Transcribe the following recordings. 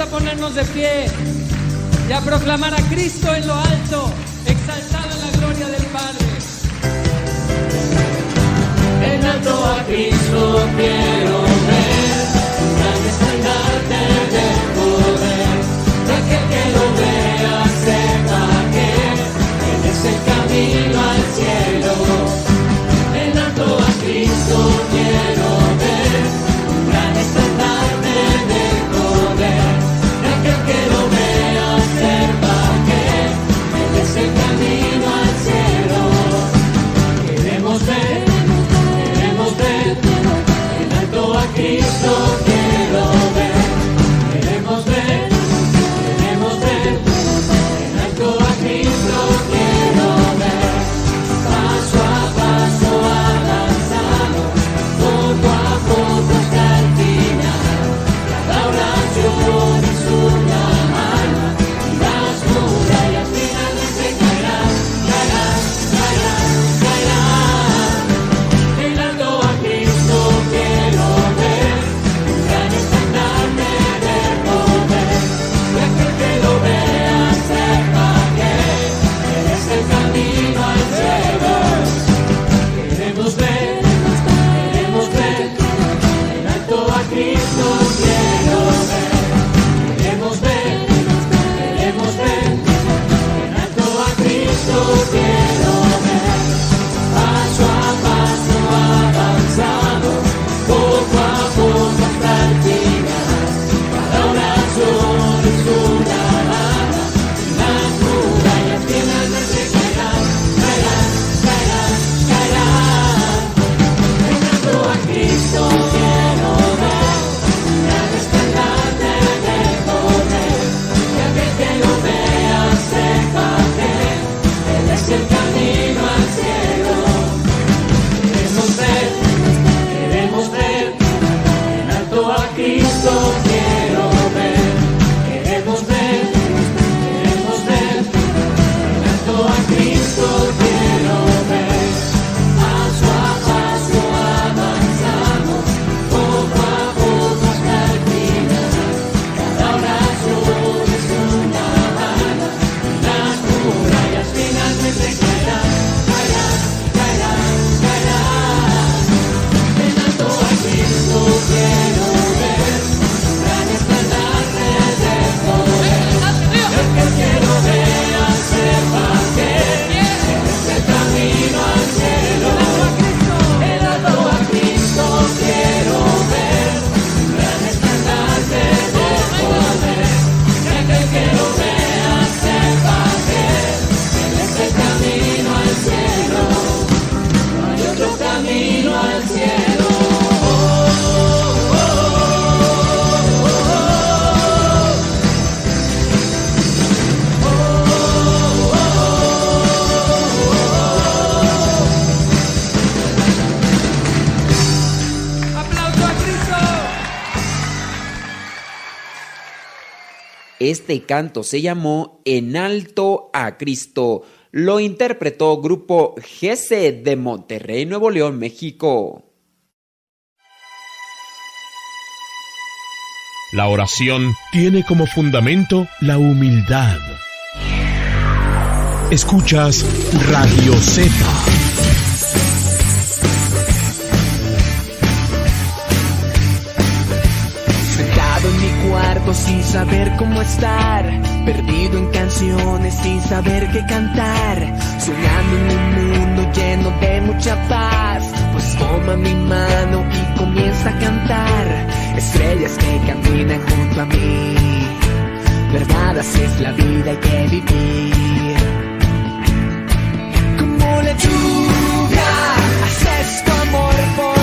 A ponernos de pie y a proclamar a Cristo en lo alto, exaltado en la gloria del Padre. En alto a Cristo quiero. Este canto se llamó En alto a Cristo. Lo interpretó Grupo GC de Monterrey, Nuevo León, México. La oración tiene como fundamento la humildad. Escuchas Radio Z sin saber cómo estar, perdido en canciones sin saber qué cantar, soñando en un mundo lleno de mucha paz, pues toma mi mano y comienza a cantar, estrellas que caminan junto a mí, verdad así es la vida que vivir, como la lluvia, haces tu amor por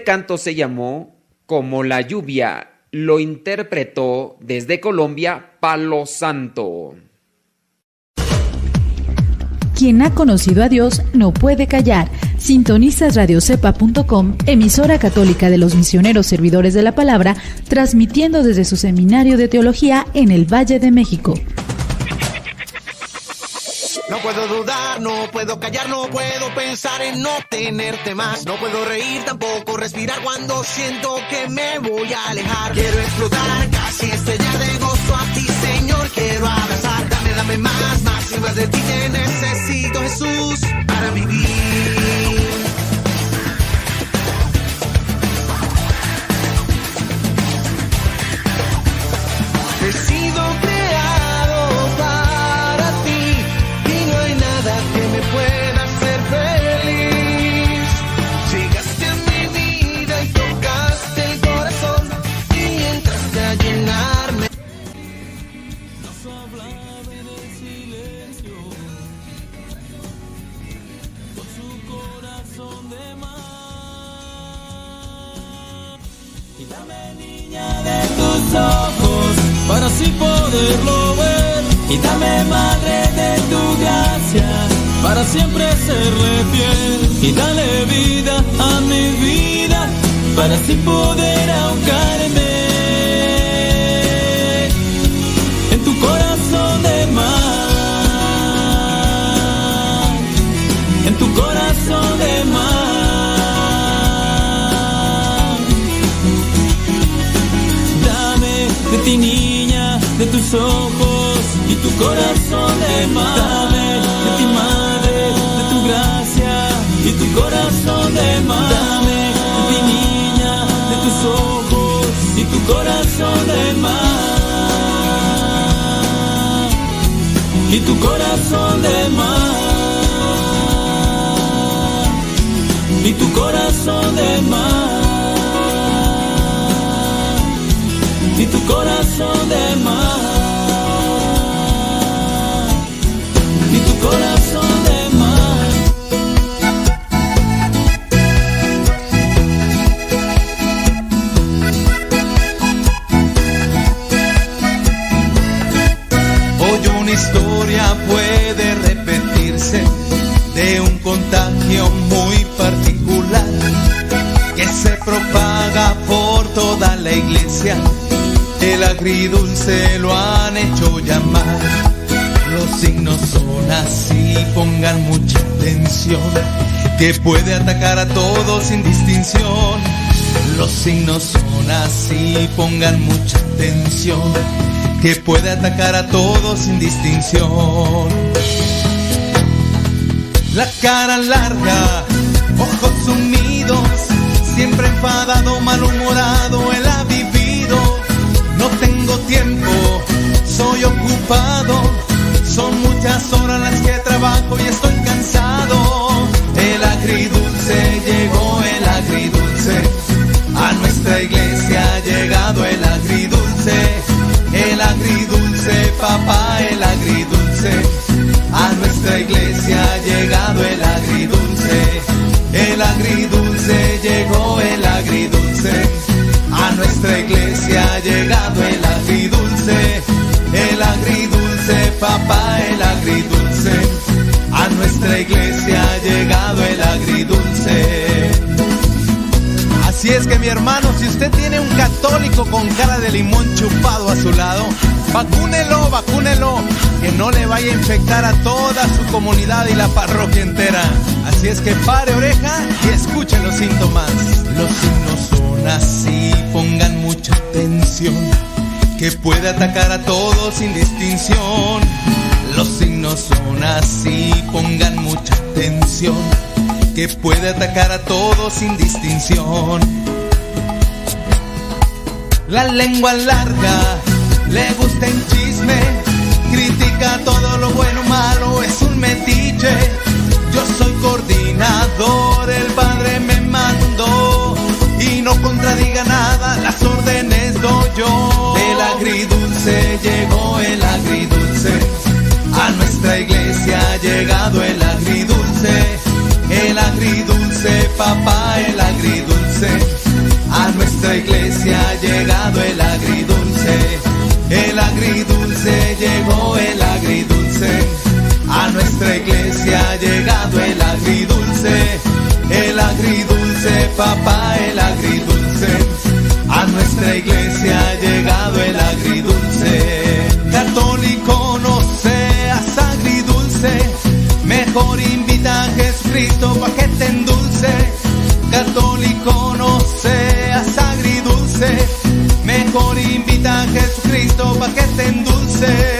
Este canto se llamó Como la lluvia. Lo interpretó desde Colombia Palo Santo. Quien ha conocido a Dios no puede callar. Sintonizas radiocepa.com, emisora católica de los misioneros servidores de la palabra, transmitiendo desde su seminario de teología en el Valle de México. No puedo dudar, no puedo callar, no puedo pensar en no tenerte más. No puedo reír, tampoco respirar cuando siento que me voy a alejar. Quiero explotar, casi estallar de gozo a ti, Señor. Quiero abrazar, dame, dame más, más y más de ti. Te necesito, Jesús, para vivir. He tus ojos para así poderlo ver. Y dame, Madre, de tu gracia para siempre serle fiel. Y dale vida a mi vida para así poder ahogarme niña, de tus ojos y tu corazón de mar. Dame de ti madre, de tu gracia y tu corazón de mar. Dame de ti niña, de tus ojos y tu corazón de mar. Y tu corazón de mar. Y tu corazón de mar. Agridulce lo han hecho llamar. Los signos son así, pongan mucha atención, que puede atacar a todos sin distinción. Los signos son así, pongan mucha atención, que puede atacar a todos sin distinción. La cara larga, ojos sumidos, siempre enfadado, malhumorado, vivido no tengo tiempo, soy ocupado, son muchas horas las que trabajo y estoy cansado. El agridulce llegó, el agridulce, a nuestra iglesia ha llegado el agridulce, el agridulce, papá, el agridulce, a nuestra iglesia ha llegado el agridulce, el agridulce llegó, el agridulce papá, el agridulce. A nuestra iglesia ha llegado el agridulce. Así es que mi hermano, si usted tiene un católico con cara de limón chupado a su lado, vacúnelo, vacúnelo, que no le vaya a infectar a toda su comunidad y la parroquia entera. Así es que pare oreja y escuche los síntomas. Los signos son así, pongan mucha atención, que puede atacar a todos sin distinción. Los signos son así, pongan mucha atención que puede atacar a todos sin distinción. La lengua larga, le gusta en chisme, critica todo lo bueno, malo, es un metiche. Yo soy coordinador, las órdenes doy yo. El agridulce llegó el agridulce, a nuestra iglesia ha llegado el agridulce el agridulce, papá, el agridulce. A nuestra iglesia ha llegado el agridulce. El agridulce llegó el agridulce. A nuestra iglesia ha llegado el agridulce. El agridulce, papá, el agridulce. Nuestra iglesia ha llegado el agridulce. Católico no seas agridulce, mejor invita a Jesucristo pa' que te endulce. Católico no seas agridulce, mejor invita a Jesucristo pa' que te endulce.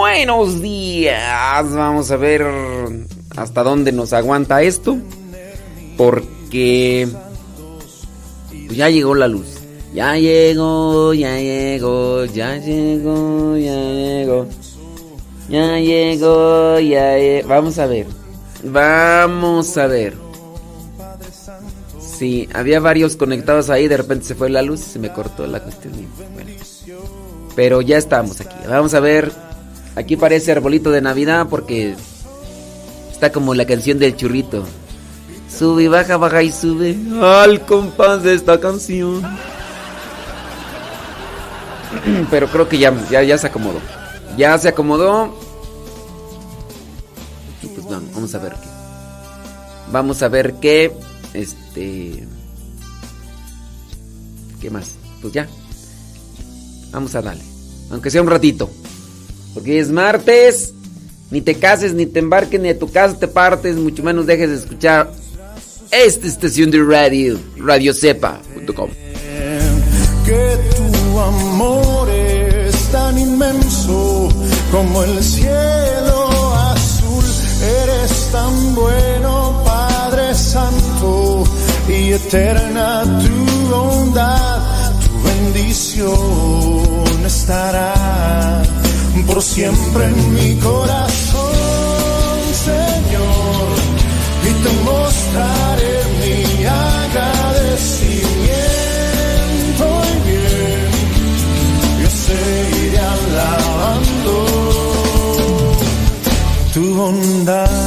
buenos días. Vamos a ver hasta dónde nos aguanta esto. Porque ya llegó la luz. Ya llegó, ya llegó, ya llegó, ya llegó. Ya llegó, ya llegó. Vamos a ver. Vamos a ver. Sí, había varios conectados ahí, de repente se fue la luz y se me cortó la cuestión. Pero ya estamos aquí. Vamos a ver. Aquí parece arbolito de Navidad porque está como la canción del churrito. Sube baja, baja y sube al compás de esta canción. Pero creo que ya, ya, ya se acomodó. Ya se acomodó. Y pues vamos, vamos a ver qué. Vamos a ver qué. Este. ¿Qué más? Pues ya. Vamos a darle. Aunque sea un ratito. Porque es martes. Ni te cases, ni te embarques, ni de tu casa te partes, mucho menos dejes de escuchar esta estación de radio, radiocepa.com. que tu amor es tan inmenso como el cielo azul. Eres tan bueno, Padre Santo, y eterna tu bondad, tu bendición estará por siempre en mi corazón, Señor, y te mostraré mi agradecimiento y bien, yo seguiré alabando tu bondad.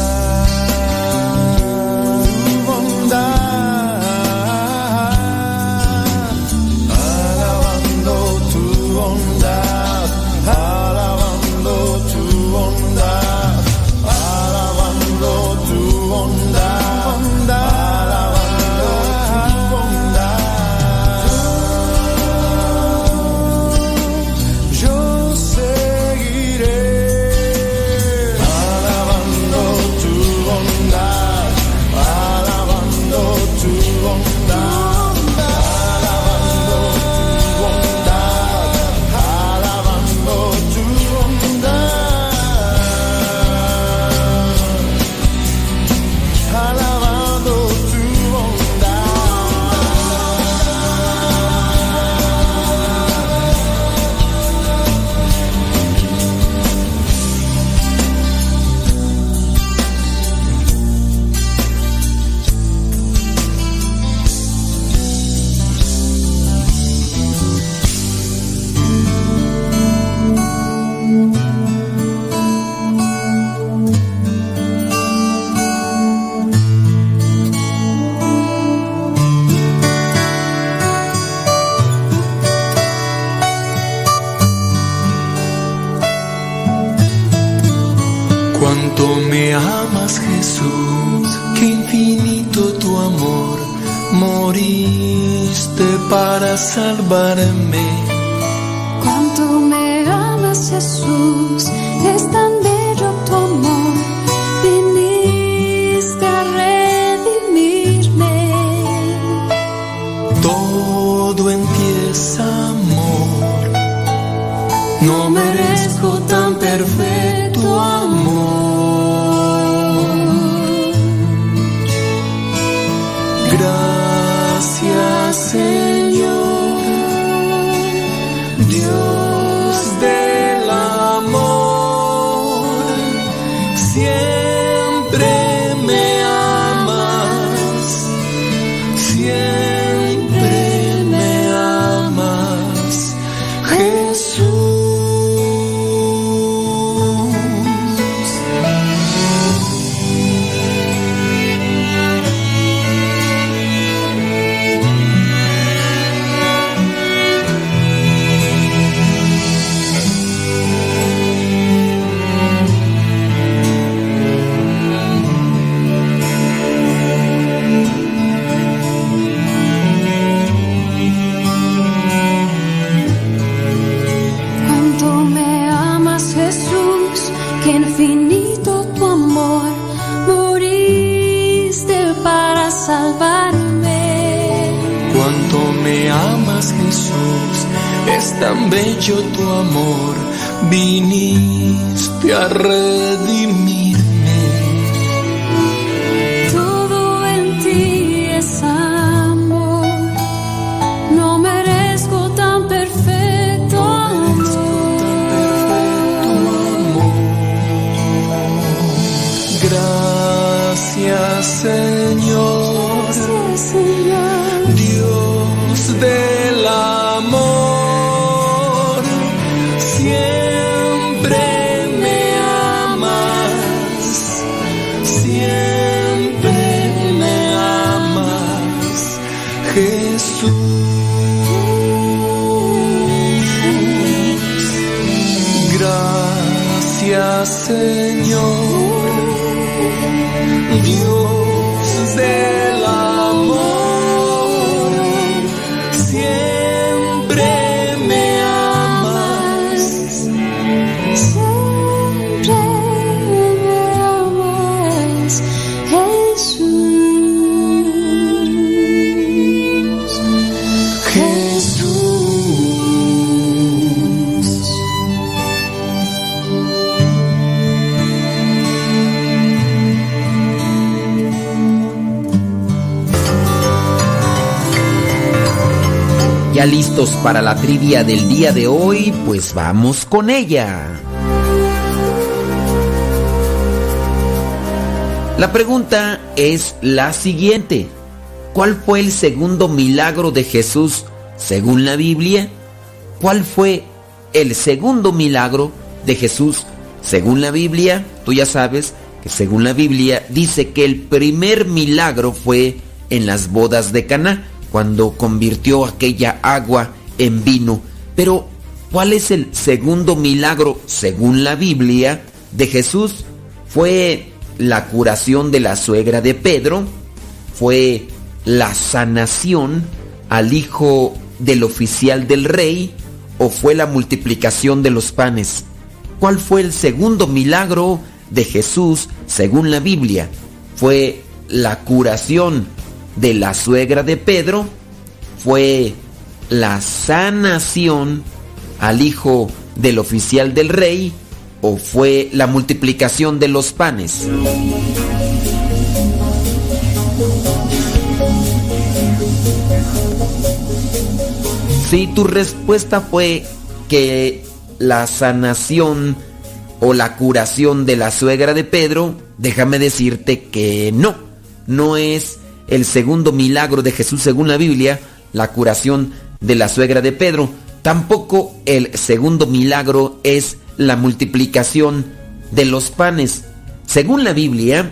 Para la trivia del día de hoy, pues vamos con ella. La pregunta es la siguiente. ¿Cuál fue el segundo milagro de Jesús según la Biblia? ¿Cuál fue el segundo milagro de Jesús según la Biblia? Tú ya sabes que según la Biblia dice que el primer milagro fue en las bodas de Caná, cuando convirtió aquella agua en vino. Pero ¿cuál es el segundo milagro según la Biblia de Jesús? Fue la curación de la suegra de Pedro, fue la sanación al hijo del oficial del rey o fue la multiplicación de los panes. ¿Cuál fue el segundo milagro de Jesús según la Biblia? Fue la curación de la suegra de Pedro, fue la sanación al hijo del oficial del rey o fue la multiplicación de los panes. Si tu respuesta fue que la sanación o la curación de la suegra de Pedro, déjame decirte que no, no es el segundo milagro de Jesús según la Biblia, la curación de la suegra de Pedro. Tampoco el segundo milagro es la multiplicación de los panes. Según la Biblia,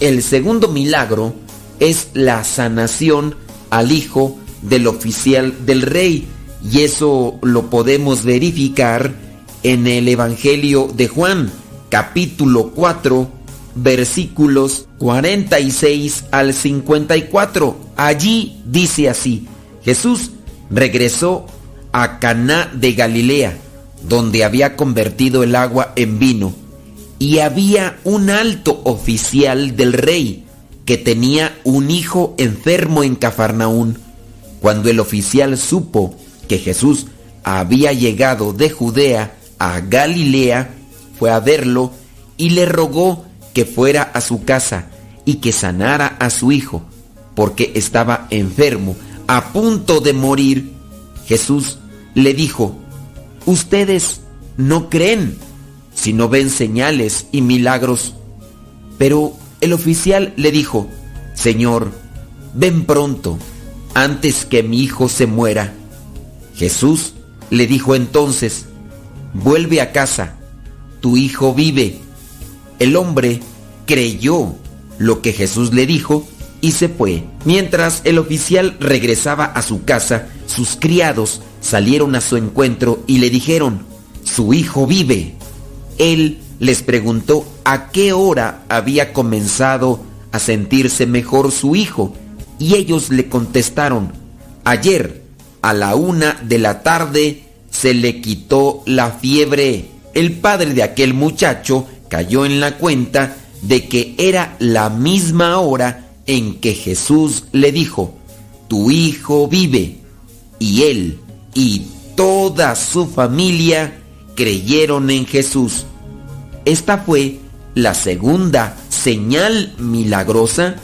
el segundo milagro es la sanación al hijo del oficial del rey. Y eso lo podemos verificar en el Evangelio de Juan, capítulo 4, versículos 46 al 54. Allí dice así: Jesús regresó a Caná de Galilea, donde había convertido el agua en vino, y había un alto oficial del rey que tenía un hijo enfermo en Cafarnaún. Cuando el oficial supo que Jesús había llegado de Judea a Galilea, fue a verlo y le rogó que fuera a su casa y que sanara a su hijo, porque estaba enfermo, a punto de morir. Jesús le dijo, ustedes no creen si no ven señales y milagros. Pero el oficial le dijo, Señor, ven pronto, antes que mi hijo se muera. Jesús le dijo entonces, vuelve a casa, tu hijo vive. El hombre creyó lo que Jesús le dijo y se fue. Mientras el oficial regresaba a su casa, sus criados salieron a su encuentro y le dijeron, su hijo vive. Él les preguntó a qué hora había comenzado a sentirse mejor su hijo y ellos le contestaron, ayer a la una de la tarde se le quitó la fiebre. El padre de aquel muchacho cayó en la cuenta de que era la misma hora en que Jesús le dijo, tu hijo vive. Y él y toda su familia creyeron en Jesús. Esta fue la segunda señal milagrosa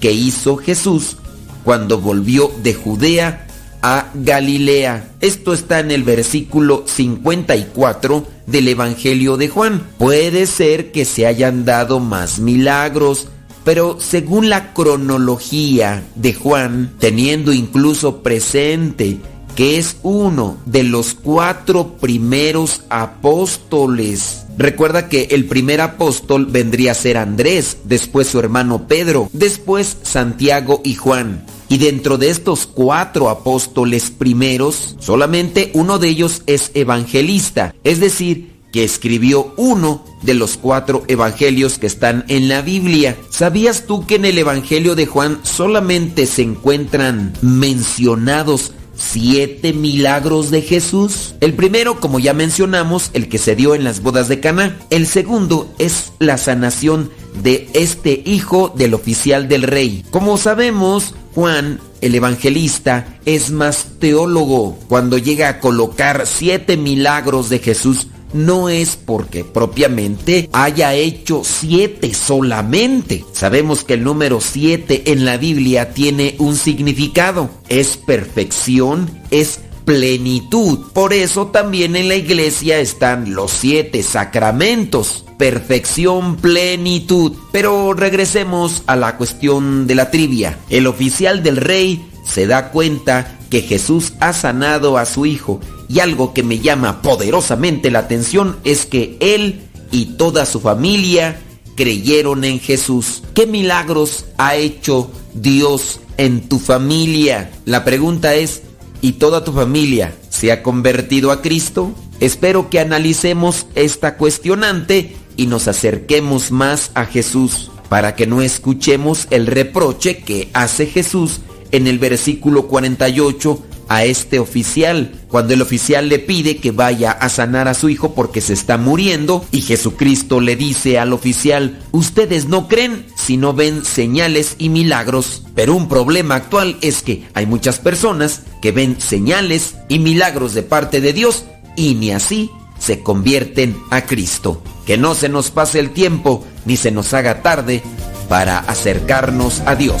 que hizo Jesús cuando volvió de Judea a Galilea. Esto está en el versículo 54 del Evangelio de Juan. Puede ser que se hayan dado más milagros, pero según la cronología de Juan, teniendo incluso presente que es uno de los cuatro primeros apóstoles. Recuerda que el primer apóstol vendría a ser Andrés, después su hermano Pedro, después Santiago y Juan. Y dentro de estos cuatro apóstoles primeros, solamente uno de ellos es evangelista, es decir, que escribió uno de los cuatro evangelios que están en la Biblia. ¿Sabías tú que en el Evangelio de Juan solamente se encuentran mencionados siete milagros de Jesús. El primero, como ya mencionamos, el que se dio en las bodas de Caná. El segundo es la sanación de este hijo del oficial del rey. Como sabemos, Juan, el evangelista, es más teólogo. Cuando llega a colocar siete milagros de Jesús, no es porque propiamente haya hecho siete solamente. Sabemos que el número siete en la Biblia tiene un significado. Es perfección, es plenitud. Por eso también en la iglesia están los siete sacramentos. Perfección, plenitud. Pero regresemos a la cuestión de la trivia. El oficial del rey se da cuenta que Jesús ha sanado a su hijo y algo que me llama poderosamente la atención es que él y toda su familia creyeron en Jesús. ¿Qué milagros ha hecho Dios en tu familia? La pregunta es, ¿y toda tu familia se ha convertido a Cristo? Espero que analicemos esta cuestionante y nos acerquemos más a Jesús para que no escuchemos el reproche que hace Jesús en el versículo 48 a este oficial, cuando el oficial le pide que vaya a sanar a su hijo porque se está muriendo y Jesucristo le dice al oficial, ustedes no creen si no ven señales y milagros, pero un problema actual es que hay muchas personas que ven señales y milagros de parte de Dios y ni así se convierten a Cristo. Que no se nos pase el tiempo ni se nos haga tarde para acercarnos a Dios.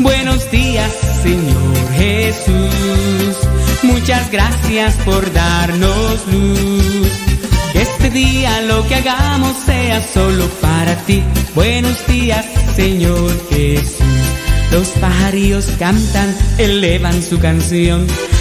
Buenos días, Señor Jesús. Muchas gracias por darnos luz. Este día lo que hagamos sea solo para ti. Buenos días, Señor Jesús. Los pajarillos cantan, elevan su canción.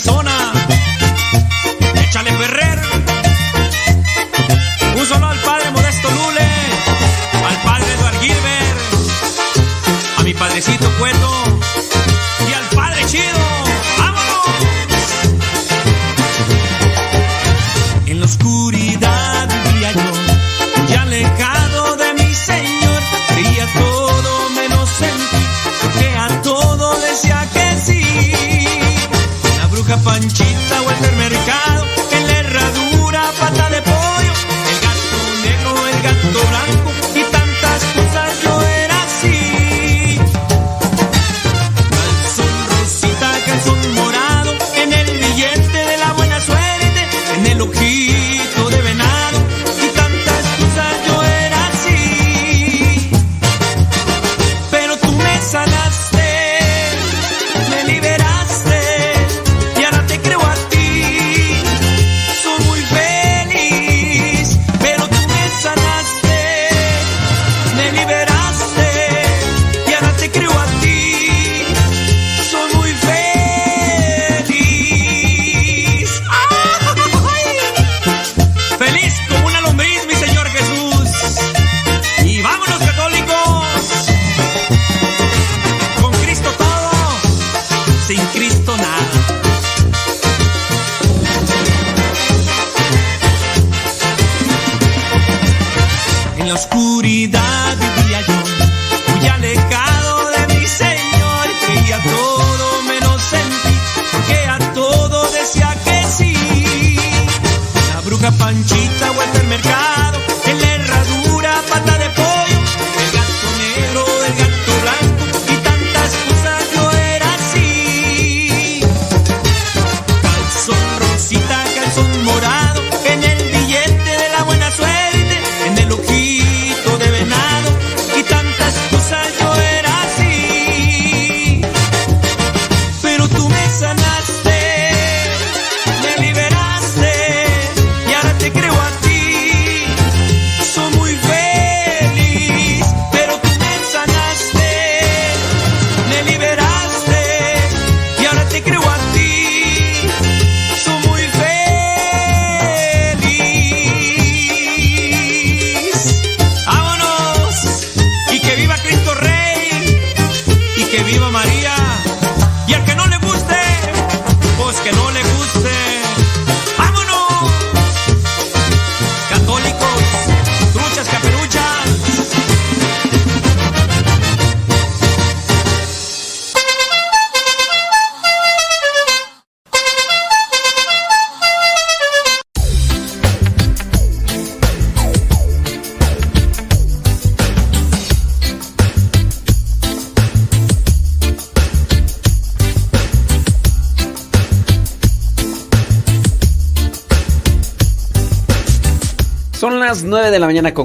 Arizona. Échale Ferrer. Un solo al padre Modesto Lule, al padre Eduard Gilbert, a mi padrecito Cueto y al padre Chido. ¡Vámonos! En la oscuridad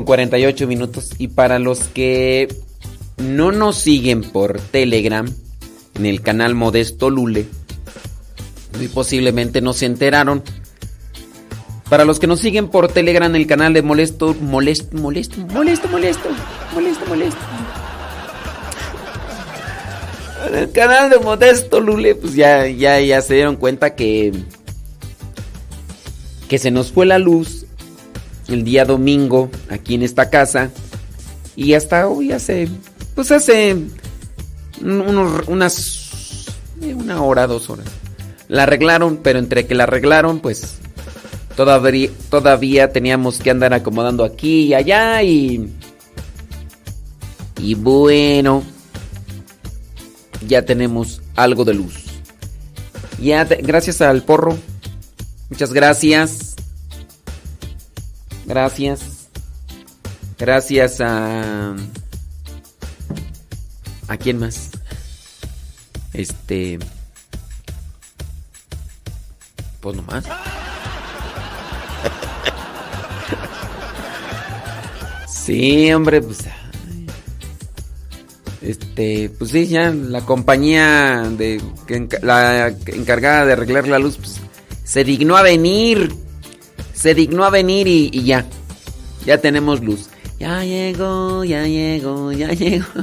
con 48 minutos. Y para los que no nos siguen por Telegram, en el canal Modesto Lule, muy posiblemente no se enteraron. Para los que nos siguen por Telegram, el canal de Molesto, Molesto, Molesto, Molesto, Molesto, Molesto, Molesto. En el canal de Modesto Lule, pues ya, ya, ya se dieron cuenta que que se nos fue la luz el día domingo aquí en esta casa. Y hasta hoy hace pues hace unos, unas una hora dos horas. La arreglaron pero entre que la arreglaron pues todavía todavía teníamos que andar acomodando aquí y allá y y bueno ya tenemos algo de luz. Ya gracias al porro. Muchas gracias. Gracias. Gracias a... ¿A quién más? Este... Pues nomás. Sí, hombre, pues... Este, pues sí, ya la compañía de la encargada de arreglar la luz, pues se dignó a venir. Se dignó a venir y, ya. Ya tenemos luz. Ya llegó, ya llegó, ya llegó.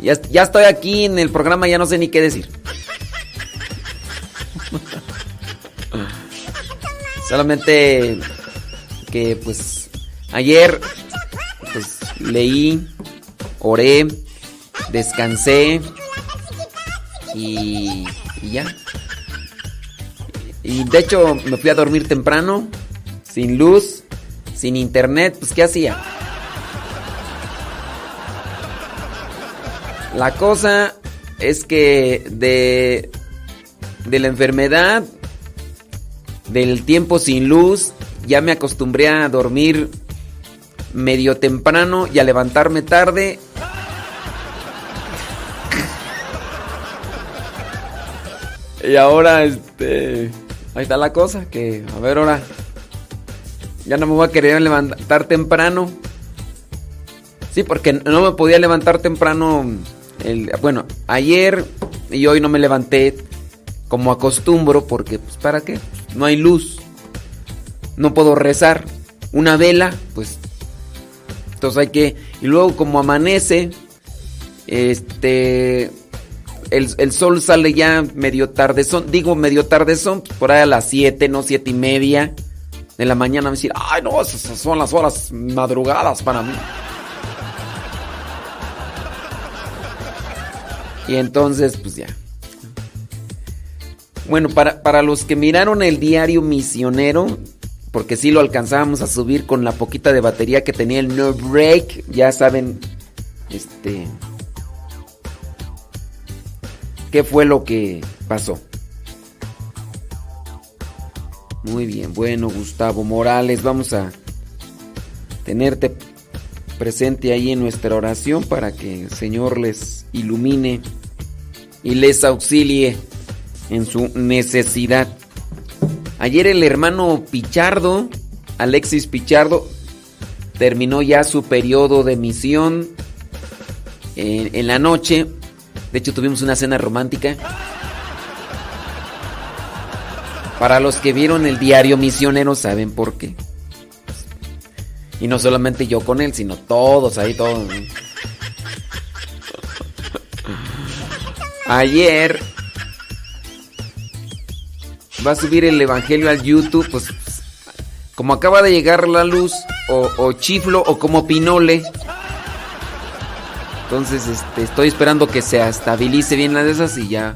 Ya, ya estoy aquí en el programa, ya no sé ni qué decir. Solamente que pues ayer pues leí, oré, descansé y, y ya. Y de hecho me fui a dormir temprano, sin luz, sin internet, pues ¿qué hacía? La cosa es que de, de la enfermedad, del tiempo sin luz, ya me acostumbré a dormir medio temprano y a levantarme tarde. Y ahora, este... Ahí está la cosa, que a ver ahora. Ya no me voy a querer levantar temprano. Sí, porque no me podía levantar temprano. Bueno, ayer y hoy no me levanté como acostumbro porque, pues, ¿para qué? No hay luz. No puedo rezar. Una vela, pues. Entonces hay que... Y luego como amanece, este el, sol sale ya medio tarde, son, digo medio tarde, son pues, por ahí a las 7, no 7 y media de la mañana. Me decir, ay no, esas son las horas madrugadas para mí. Y entonces, pues ya. Bueno, para, para los que miraron el diario misionero, porque sí lo alcanzábamos a subir con la poquita de batería que tenía el No Break, ya saben, este qué fue lo que pasó. Muy bien, bueno Gustavo Morales, vamos a tenerte presente ahí en nuestra oración para que el Señor les ilumine y les auxilie en su necesidad. Ayer el hermano Pichardo, Alexis Pichardo, terminó ya su periodo de misión en, en la noche de hecho, tuvimos una cena romántica. Para los que vieron el diario misionero saben por qué. Y no solamente yo con él, sino todos ahí, todos. Ayer va a subir el evangelio al YouTube, pues como acaba de llegar la luz, o, o chiflo, o como pinole. Entonces, este, estoy esperando que se estabilice bien la de esas y ya.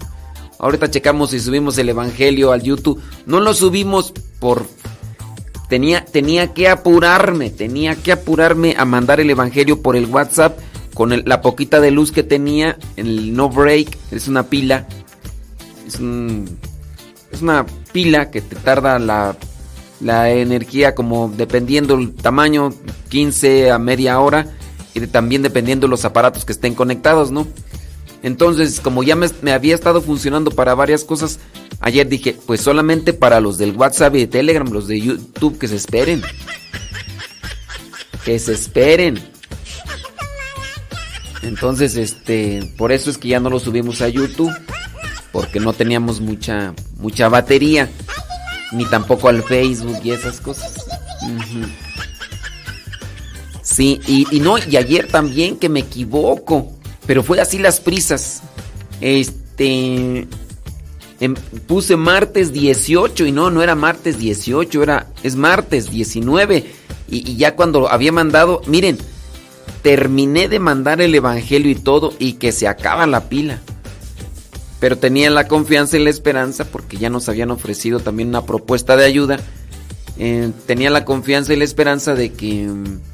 Ahorita checamos si subimos el evangelio al YouTube. No lo subimos por tenía tenía que apurarme, tenía que apurarme a mandar el evangelio por el WhatsApp con la poquita de luz que tenía, el no break, es una pila. Es es una pila que te tarda la la energía como dependiendo el tamaño 15 a media hora y también dependiendo de los aparatos que estén conectados, ¿no? Entonces, como ya me, había estado funcionando para varias cosas, Ayer dije, pues solamente para los del WhatsApp y de Telegram, los de YouTube, que se esperen. Que se esperen. Entonces, este, por eso es que ya no lo subimos a YouTube, porque no teníamos mucha mucha batería, ni tampoco al Facebook y esas cosas. Ujú. Sí, y, no, y ayer también que me equivoco, pero fue así las prisas. Este em, puse martes 18 y no, no era martes 18, era es martes 19 y, ya cuando había mandado, miren, terminé de mandar el evangelio y todo y que se acaba la pila. Pero tenía la confianza y la esperanza porque ya nos habían ofrecido también una propuesta de ayuda. Eh, tenía la confianza y la esperanza de que mm,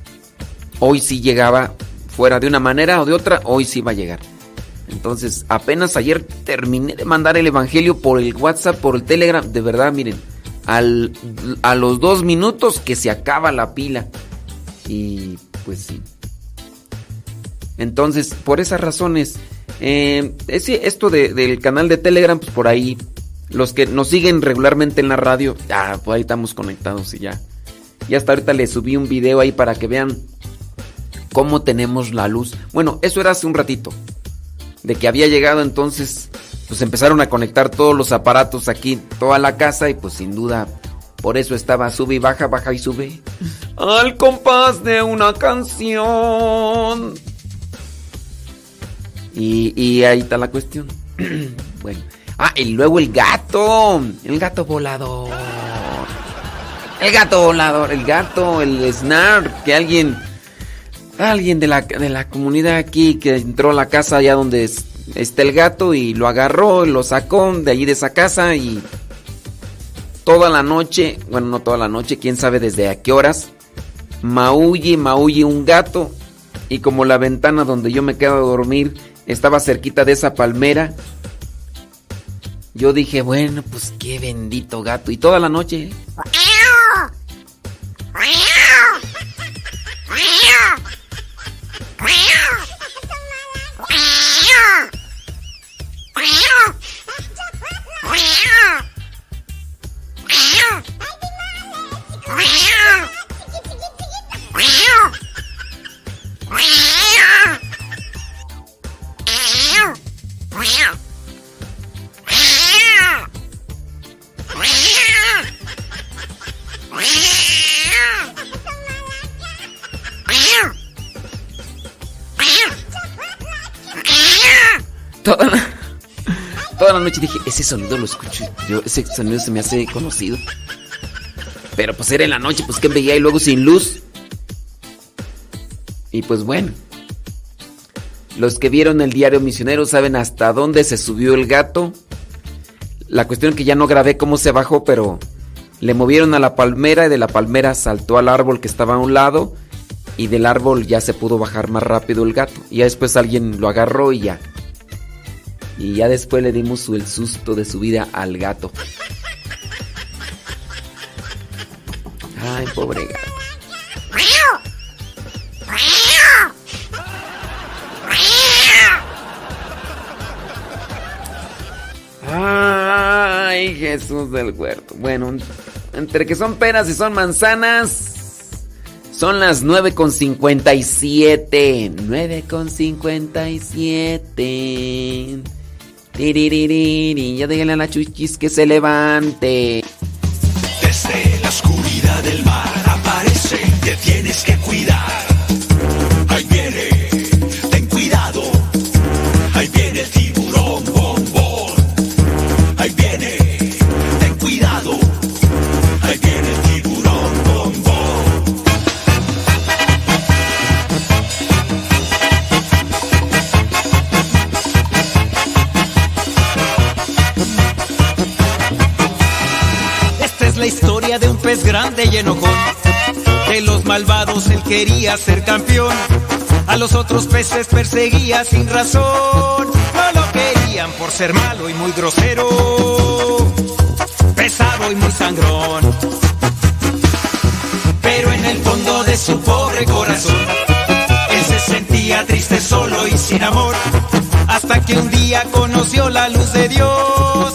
hoy sí llegaba fuera de una manera o de otra, hoy sí va a llegar. Entonces, apenas ayer terminé de mandar el evangelio por el WhatsApp, por el Telegram. De verdad, miren, al, a los dos minutos que se acaba la pila. Y pues sí. Entonces, por esas razones, eh, esto de- del canal de Telegram, pues por ahí, los que nos siguen regularmente en la radio, ah, pues ahí estamos conectados y ya. Y hasta ahorita les subí un video ahí para que vean cómo tenemos la luz. Bueno, eso era hace un ratito. De que había llegado entonces, pues empezaron a conectar todos los aparatos aquí, toda la casa y pues sin duda, por eso estaba sube y baja, baja y sube. Al compás de una canción. Y, ahí está la cuestión. bueno. Ah, y luego el gato. El gato volador. El gato volador. El gato, el Snar. Que alguien. Alguien de la, de la comunidad aquí que entró a la casa allá donde es- está el gato y lo agarró, lo sacó de allí de esa casa y toda la noche, bueno, no toda la noche, quién sabe desde a qué horas, maulle, maulle un gato y como la ventana donde yo me quedo a dormir estaba cerquita de esa palmera, yo dije, bueno, pues qué bendito gato y toda la noche. Meow. Toda la, toda la noche dije, ese sonido lo escucho. Yo, ese sonido se me hace conocido. Pero pues era en la noche, pues que veía y luego sin luz. Y pues bueno. Los que vieron el diario misionero saben hasta dónde se subió el gato. La cuestión es que ya no grabé cómo se bajó, pero le movieron a la palmera y de la palmera saltó al árbol que estaba a un lado. Y del árbol ya se pudo bajar más rápido el gato. Y ya después alguien lo agarró y ya. Y ya después le dimos el susto de su vida al gato. Ay, pobre gato. Ay, Jesús del huerto. Bueno, entre que son peras y son manzanas, son las 9 con 57. 9 con 57. Tiriririri, Ya díganle a la chuchis que se levante. Desde la oscuridad del mar aparece, te tienes que cuidar. Pez grande y enojón. De los malvados él quería ser campeón. A los otros peces perseguía sin razón. No lo querían por ser malo y muy grosero. Pesado y muy sangrón. Pero en el fondo de su pobre corazón, él se sentía triste, solo y sin amor. Hasta que un día conoció la luz de Dios,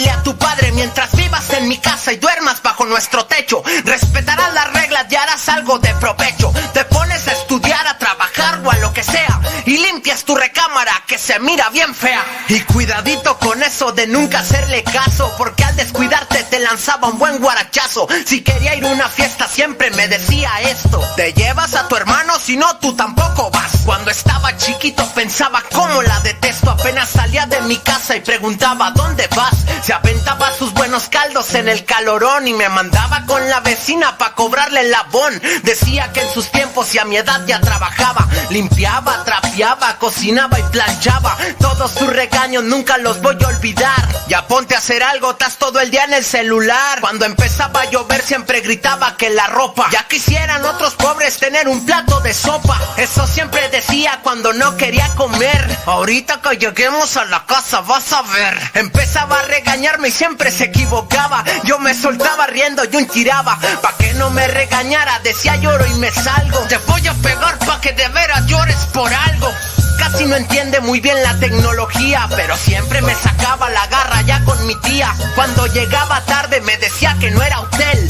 a tu padre mientras vivas en mi casa y duermas bajo nuestro techo. Respetarás las reglas y harás algo de provecho. Te pones a estudiar, a trabajar o a lo que sea y limpias tu recámara que se mira bien fea. Y cuidadito con eso de nunca hacerle caso porque al descuidarte te lanzaba un buen guarachazo. Si quería ir a una fiesta siempre me decía esto. Te llevas a tu hermano si no tú tampoco vas. Cuando estaba chiquito pensaba cómo la detesto. Apenas salía de mi casa y preguntaba ¿dónde vas? Se aventaba sus buenos caldos en el calorón y me mandaba con la vecina pa' cobrarle el labón. Decía que en sus tiempos y a mi edad ya trabajaba. Limpiaba, trapeaba, cocinaba y planchaba. Todos sus regaños nunca los voy a olvidar. Ponte a hacer algo, estás todo el día en el celular. Cuando empezaba a llover siempre gritaba que la ropa. Ya quisieran otros pobres tener un plato de sopa. Eso siempre decía cuando no quería comer. Ahorita que lleguemos a la casa vas a ver. Empezaba a regañarme y siempre se equivocaba. Yo me soltaba riendo y un tiraba. Pa' que no me regañara, decía lloro y me salgo. Te voy a pegar pa' que de veras llores por algo. Casi no entiende muy bien la tecnología, pero siempre me sacaba la garra ya con mi tía. Cuando llegaba tarde me decía que no era hotel.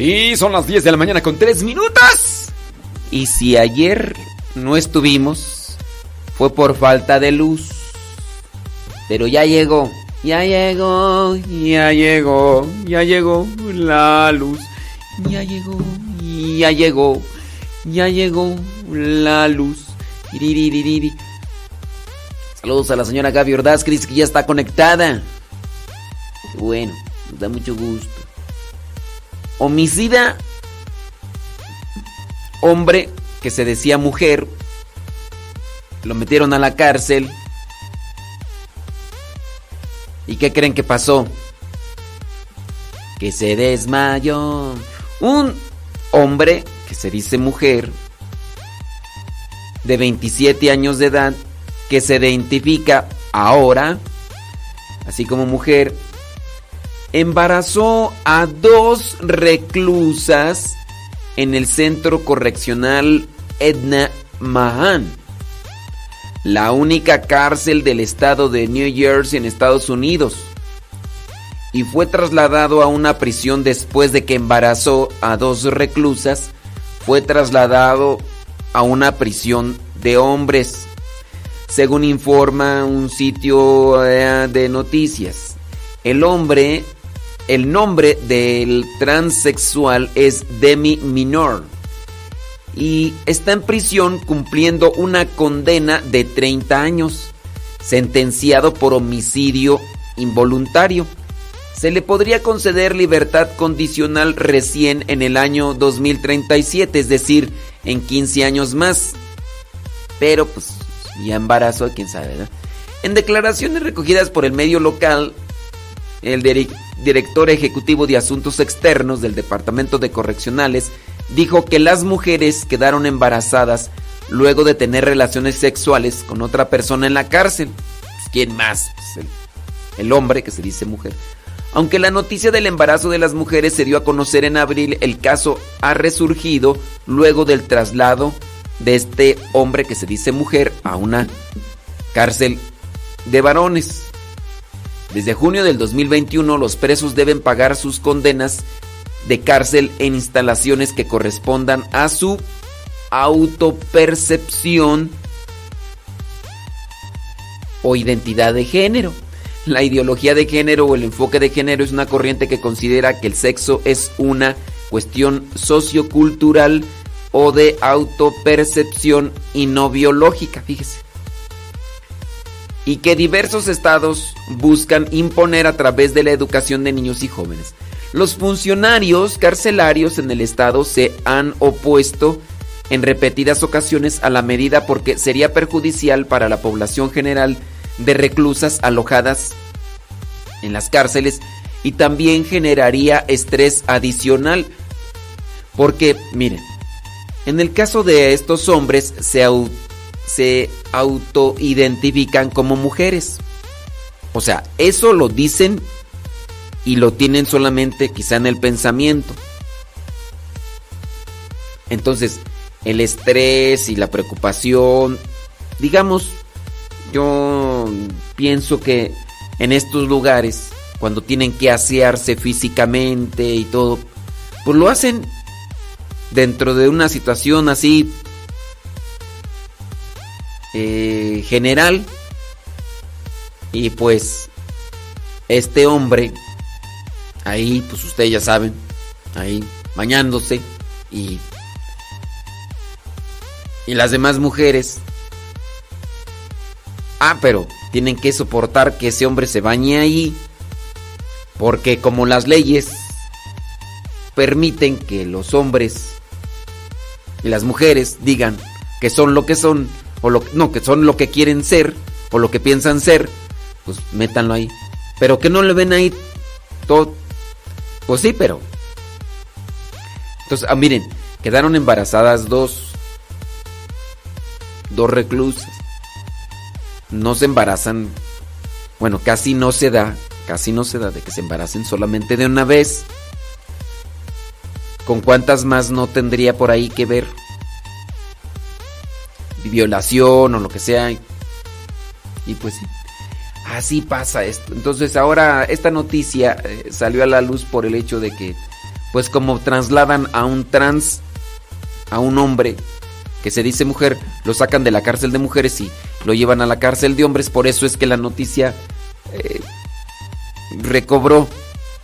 Sí, son las 10 de la mañana con 3 minutos. Y si ayer no estuvimos, fue por falta de luz. Pero ya llegó, ya llegó, ya llegó, ya llegó la luz. Ya llegó, ya llegó, ya llegó la luz. Saludos a la señora Gaby Ordaz, Cris, que ya está conectada. Bueno, nos da mucho gusto. Homicida. Hombre que se decía mujer. Lo metieron a la cárcel. ¿Y qué creen que pasó? Que se desmayó. Un hombre que se dice mujer. De 27 años de edad. Que se identifica ahora. Así como mujer embarazó a dos reclusas en el centro correccional Edna Mahan, la única cárcel del estado de New Jersey en Estados Unidos, y fue trasladado a una prisión después de que embarazó a dos reclusas, fue trasladado a una prisión de hombres, según informa un sitio eh, de noticias. El hombre el nombre del transexual es Demi Minor y está en prisión cumpliendo una condena de 30 años, sentenciado por homicidio involuntario. Se le podría conceder libertad condicional recién en el año 2037, es decir, en 15 años más. Pero pues ya embarazo, quién sabe. En declaraciones recogidas por el medio local, el director ejecutivo de Asuntos Externos del Departamento de Correccionales dijo que las mujeres quedaron embarazadas luego de tener relaciones sexuales con otra persona en la cárcel. Pues, ¿Quién más? Pues, el, el hombre que se dice mujer. Aunque la noticia del embarazo de las mujeres se dio a conocer en abril, el caso ha resurgido luego del traslado de este hombre que se dice mujer a una cárcel de varones. Desde junio del 2021 los presos deben pagar sus condenas de cárcel en instalaciones que correspondan a su autopercepción o identidad de género. La ideología de género o el enfoque de género es una corriente que considera que el sexo es una cuestión sociocultural o de autopercepción y no biológica, fíjese y que diversos estados buscan imponer a través de la educación de niños y jóvenes. Los funcionarios carcelarios en el estado se han opuesto en repetidas ocasiones a la medida porque sería perjudicial para la población general de reclusas alojadas en las cárceles y también generaría estrés adicional porque miren en el caso de estos hombres se se autoidentifican como mujeres. O sea, eso lo dicen y lo tienen solamente quizá en el pensamiento. Entonces, el estrés y la preocupación, digamos, yo pienso que en estos lugares, cuando tienen que asearse físicamente y todo, pues lo hacen dentro de una situación así eh, general. Y pues este hombre, ahí pues ustedes ya saben, ahí bañándose y, y las demás mujeres. Ah, pero tienen que soportar que ese hombre se bañe ahí. Porque como las leyes permiten que los hombres y las mujeres digan que son lo que son, o lo no, que son lo que quieren ser o lo que piensan ser, pues métanlo ahí. Pero que no le ven ahí todo. Pues sí, pero. Entonces, ah, miren, Quedaron embarazadas dos. Dos reclusas. No se embarazan. Bueno, casi no se da. Casi no se da de que se embaracen solamente de una vez. ¿Con cuántas más no tendría por ahí que ver? Violación o lo que sea. Y pues sí. Así pasa esto. Entonces ahora esta noticia eh, salió a la luz por el hecho de que, pues como trasladan a un trans, a un hombre que se dice mujer, lo sacan de la cárcel de mujeres y lo llevan a la cárcel de hombres. Por eso es que la noticia eh, recobró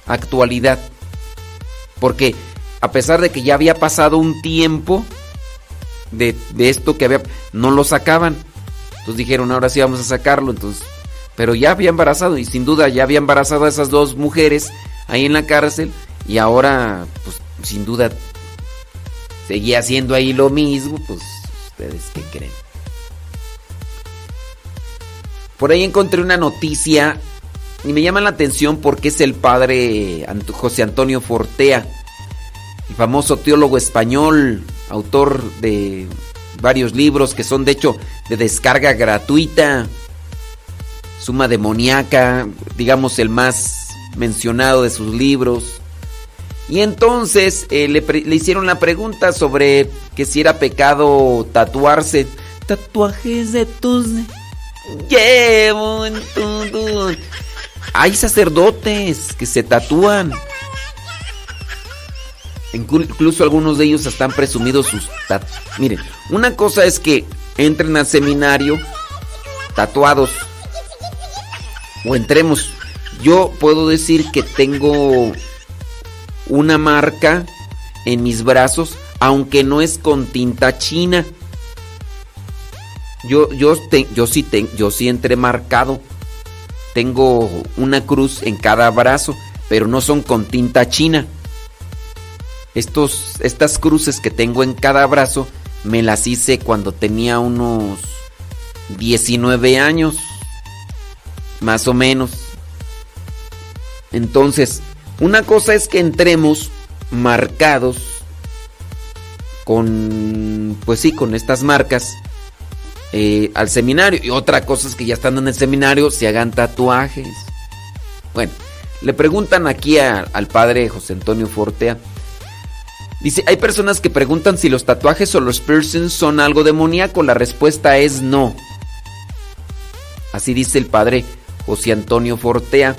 actualidad. Porque a pesar de que ya había pasado un tiempo de, de esto que había, no lo sacaban. Entonces dijeron, ahora sí vamos a sacarlo. Entonces pero ya había embarazado y sin duda ya había embarazado a esas dos mujeres ahí en la cárcel y ahora pues sin duda seguía haciendo ahí lo mismo, pues ustedes qué creen. Por ahí encontré una noticia y me llama la atención porque es el padre José Antonio Fortea, el famoso teólogo español, autor de varios libros que son de hecho de descarga gratuita. Suma demoníaca, digamos el más mencionado de sus libros. Y entonces eh, le, le, hicieron la pregunta sobre que si era pecado tatuarse. Tatuajes de tus... Llevo en tu... Hay sacerdotes que se tatúan. Incluso algunos de ellos están presumidos sus... Miren, una cosa es que entren al seminario tatuados o entremos. Yo puedo decir que tengo una marca en mis brazos, aunque no es con tinta china. Yo, yo, yo, sí, te, yo sí entré marcado. Tengo una cruz en cada brazo, pero no son con tinta china. Estos, estas cruces que tengo en cada brazo me las hice cuando tenía unos 19 años más o menos. Entonces, una cosa es que entremos marcados con, pues sí, con estas marcas eh, al seminario. Y otra cosa es que ya estando en el seminario se hagan tatuajes. Bueno, le preguntan aquí al padre José Antonio Fortea. Dice, hay personas que preguntan si los tatuajes o los piercings son algo demoníaco. La respuesta es no. Así dice el padre José Antonio Fortea.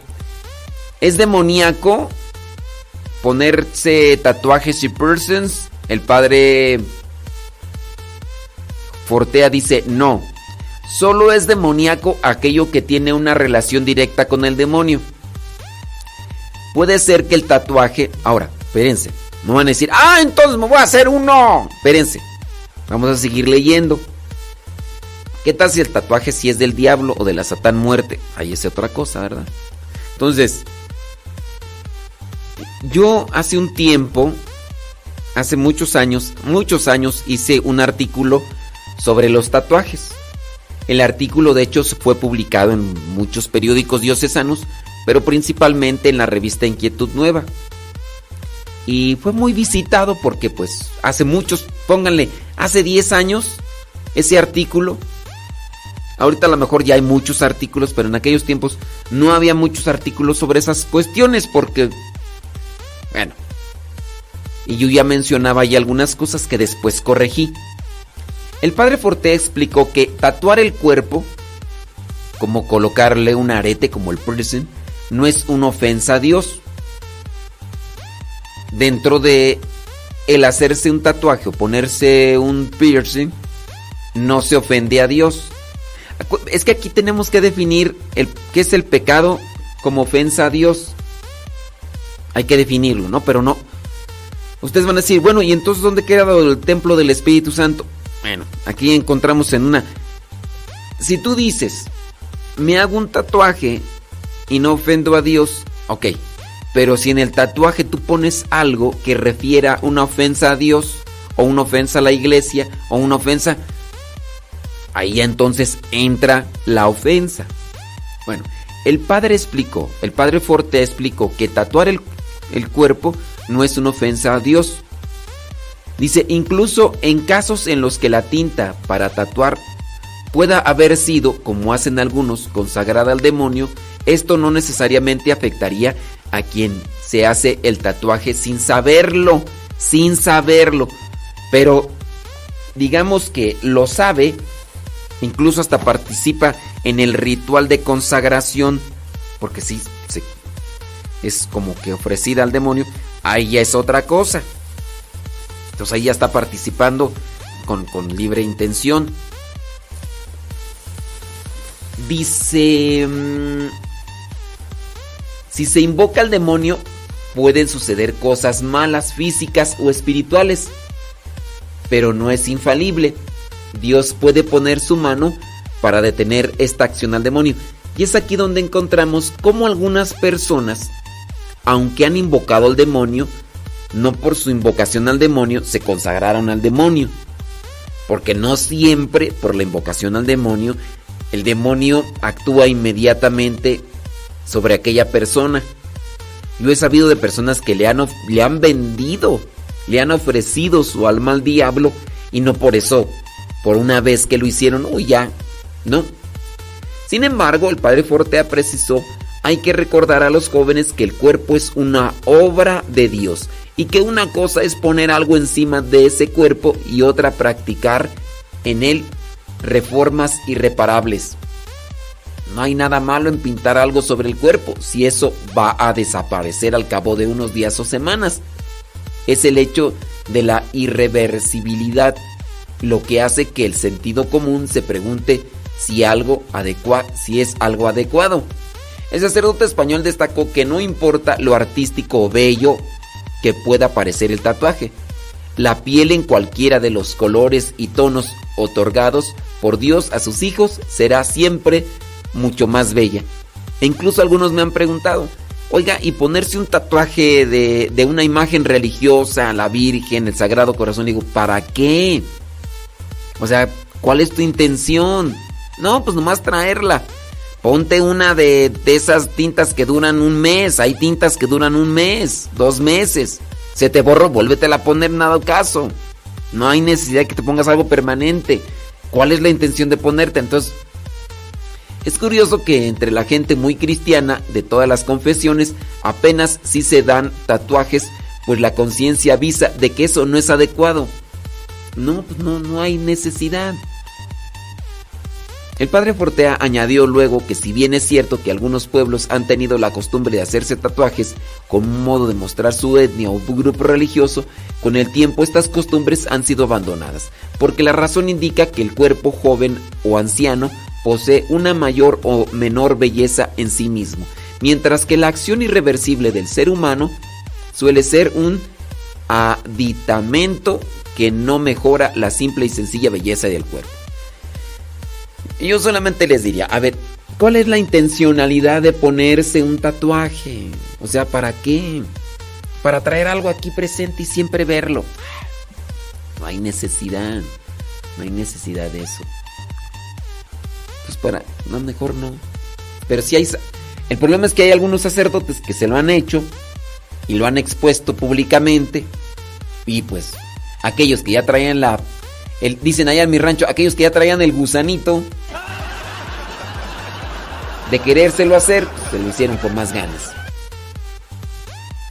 ¿Es demoníaco ponerse tatuajes y persons? El padre Fortea dice no. Solo es demoníaco aquello que tiene una relación directa con el demonio. Puede ser que el tatuaje... Ahora, espérense. No van a decir, ah, entonces me voy a hacer uno. Espérense. Vamos a seguir leyendo. ¿Qué tal si el tatuaje si es del diablo o de la satán muerte? Ahí es otra cosa, ¿verdad? Entonces, yo hace un tiempo, hace muchos años, muchos años hice un artículo sobre los tatuajes. El artículo de hecho fue publicado en muchos periódicos diocesanos, pero principalmente en la revista Inquietud Nueva. Y fue muy visitado porque pues hace muchos, pónganle, hace 10 años ese artículo Ahorita a lo mejor ya hay muchos artículos, pero en aquellos tiempos no había muchos artículos sobre esas cuestiones porque, bueno, y yo ya mencionaba ahí algunas cosas que después corregí. El padre Forte explicó que tatuar el cuerpo, como colocarle un arete como el prison, no es una ofensa a Dios. Dentro de el hacerse un tatuaje o ponerse un piercing, no se ofende a Dios es que aquí tenemos que definir el, qué es el pecado como ofensa a Dios. Hay que definirlo, ¿no? Pero no. Ustedes van a decir, bueno, ¿y entonces dónde queda el templo del Espíritu Santo? Bueno, aquí encontramos en una... Si tú dices, me hago un tatuaje y no ofendo a Dios, ok. Pero si en el tatuaje tú pones algo que refiera una ofensa a Dios, o una ofensa a la iglesia, o una ofensa ahí entonces entra la ofensa. Bueno, el padre explicó, el padre Forte explicó que tatuar el, el cuerpo no es una ofensa a Dios. Dice, incluso en casos en los que la tinta para tatuar pueda haber sido, como hacen algunos, consagrada al demonio, esto no necesariamente afectaría a quien se hace el tatuaje sin saberlo, sin saberlo. Pero digamos que lo sabe, incluso hasta participa en el ritual de consagración, porque sí, es como que ofrecida al demonio, ahí ya es otra cosa. Entonces ahí ya está participando con, con libre intención. Dice, mm, si se invoca al demonio, pueden suceder cosas malas, físicas o espirituales, pero no es infalible. Dios puede poner su mano para detener esta acción al demonio. Y es aquí donde encontramos cómo algunas personas, aunque han invocado al demonio, no por su invocación al demonio se consagraron al demonio. Porque no siempre por la invocación al demonio el demonio actúa inmediatamente sobre aquella persona. Yo he sabido de personas que le han, le han vendido, le han ofrecido su alma al diablo y no por eso, por una vez que lo hicieron, uy, ya, no. Sin embargo, el padre Fortea precisó, hay que recordar a los jóvenes que el cuerpo es una obra de Dios y que una cosa es poner algo encima de ese cuerpo y otra practicar en él reformas irreparables. No hay nada malo en pintar algo sobre el cuerpo si eso va a desaparecer al cabo de unos días o semanas. Es el hecho de la irreversibilidad lo que hace que el sentido común se pregunte si algo adecua si es algo adecuado. El sacerdote español destacó que no importa lo artístico o bello que pueda parecer el tatuaje, la piel en cualquiera de los colores y tonos otorgados por Dios a sus hijos será siempre mucho más bella. E incluso algunos me han preguntado, oiga, ¿y ponerse un tatuaje de, de una imagen religiosa, la Virgen, el Sagrado Corazón? Digo, ¿para qué? O sea, ¿cuál es tu intención? No, pues nomás traerla. Ponte una de, de, esas tintas que duran un mes. Hay tintas que duran un mes, dos meses. Se te borró, vuélvetela a poner nada caso. No hay necesidad de que te pongas algo permanente. ¿Cuál es la intención de ponerte? Entonces, es curioso que entre la gente muy cristiana de todas las confesiones apenas sí se dan tatuajes, pues la conciencia avisa de que eso no es adecuado. No, pues no, no hay necesidad. El padre Fortea añadió luego que si bien es cierto que algunos pueblos han tenido la costumbre de hacerse tatuajes como un modo de mostrar su etnia o grupo religioso, con el tiempo estas costumbres han sido abandonadas, porque la razón indica que el cuerpo joven o anciano posee una mayor o menor belleza en sí mismo, mientras que la acción irreversible del ser humano suele ser un aditamento que no mejora la simple y sencilla belleza del cuerpo. Yo solamente les diría, a ver, ¿cuál es la intencionalidad de ponerse un tatuaje? O sea, ¿para qué? Para traer algo aquí presente y siempre verlo. No hay necesidad. No hay necesidad de eso. Pues para, no, mejor no. Pero si hay... El problema es que hay algunos sacerdotes que se lo han hecho y lo han expuesto públicamente. Y pues, aquellos que ya traían la dicen allá en mi rancho, aquellos que ya traían el gusanito de querérselo hacer, pues, se lo hicieron con más ganas.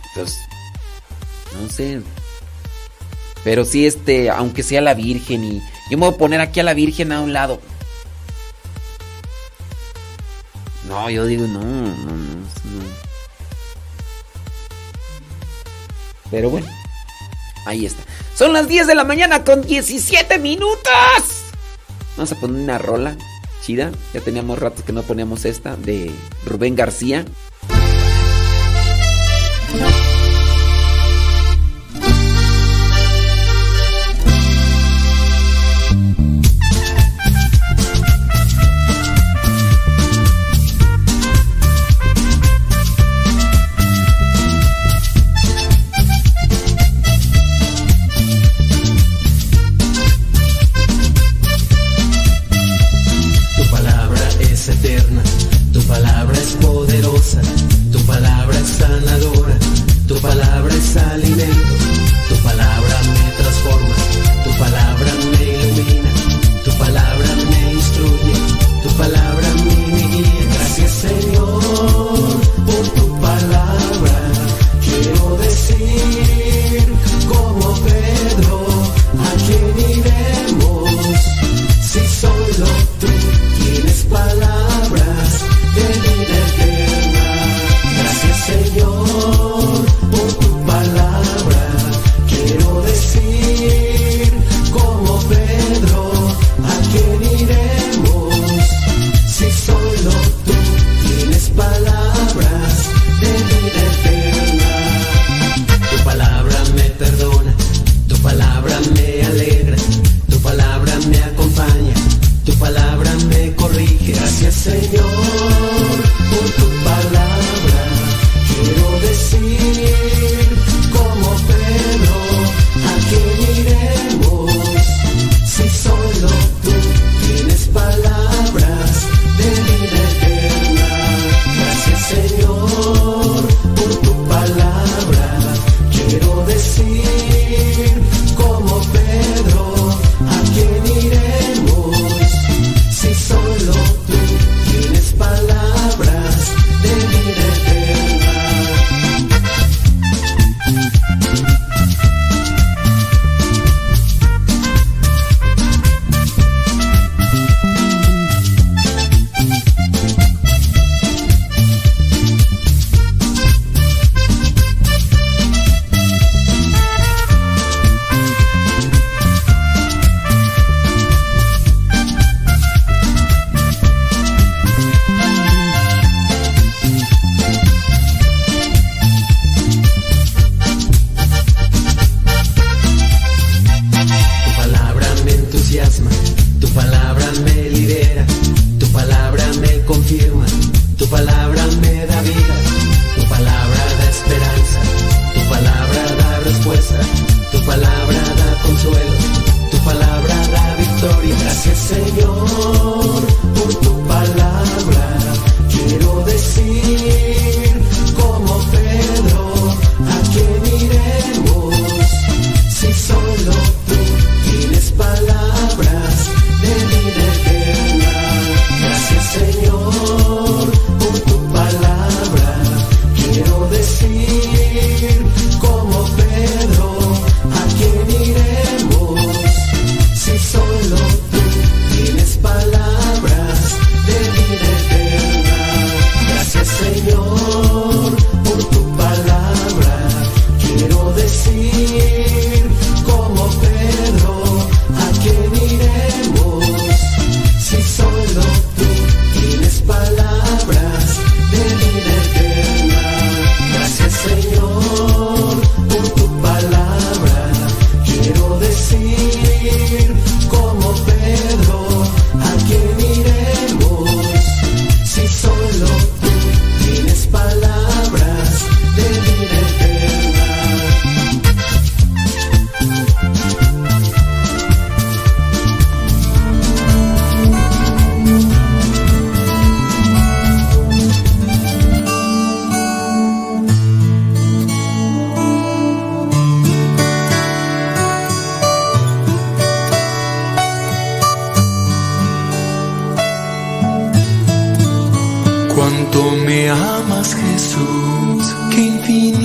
Entonces, no sé. Pero sí, este, aunque sea la Virgen y yo me voy a poner aquí a la Virgen a un lado. No, yo digo, no, no, no. Pero bueno, ahí está. Son las 10 de la mañana con 17 minutos. Vamos a poner una rola chida. Ya teníamos ratos que no poníamos esta de Rubén García.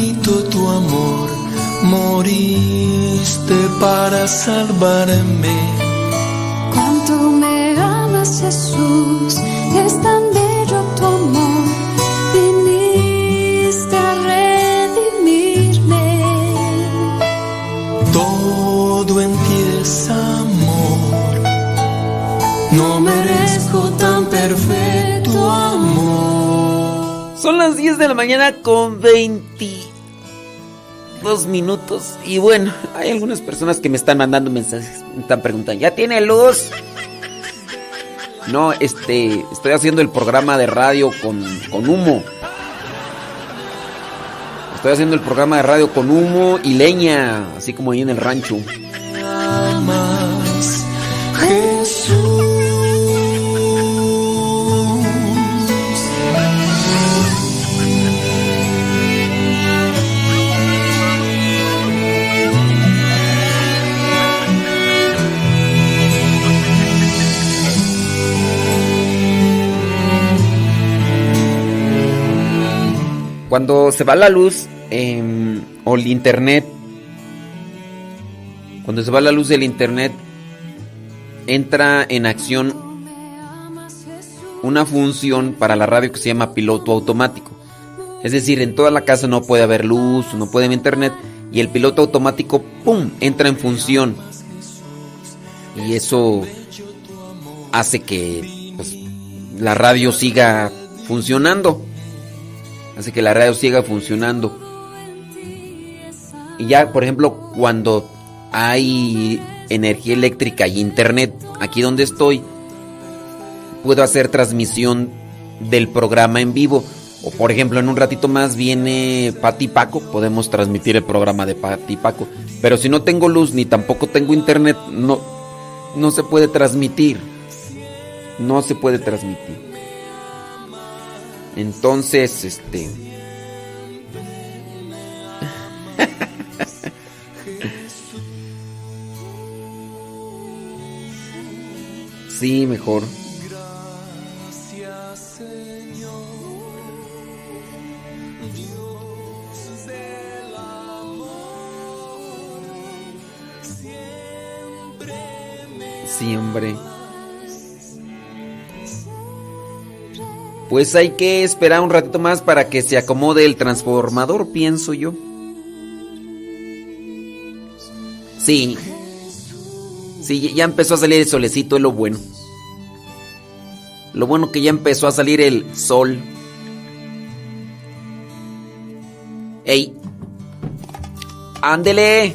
Infinito tu amor, moriste para salvarme. Cuánto me amas Jesús, es tan bello tu amor, viniste a redimirme. Todo en ti es amor, no merezco tan perfecto amor. Son las 10 de la mañana con 22 minutos. Y bueno, hay algunas personas que me están mandando mensajes. Me están preguntando, ¿ya tiene luz? No, este, estoy haciendo el programa de radio con, con humo. Estoy haciendo el programa de radio con humo y leña, así como ahí en el rancho. Cuando se va la luz o el internet, cuando se va la luz del internet, entra en acción una función para la radio que se llama piloto automático. Es decir, en toda la casa no puede haber luz, no puede haber internet y el piloto automático, ¡pum!, entra en función. Y eso hace que pues, la radio siga funcionando. Hace que la radio siga funcionando. Y ya, por ejemplo, cuando hay energía eléctrica y internet, aquí donde estoy, puedo hacer transmisión del programa en vivo. O por ejemplo, en un ratito más viene Pati Paco, podemos transmitir el programa de Pati Paco. Pero si no tengo luz ni tampoco tengo internet, no, no se puede transmitir. No se puede transmitir. Entonces, este... sí, mejor. Sí, Pues hay que esperar un ratito más para que se acomode el transformador, pienso yo. Sí. Sí, ya empezó a salir el solecito, es lo bueno. Lo bueno que ya empezó a salir el sol. ¡Ey! ¡Ándele!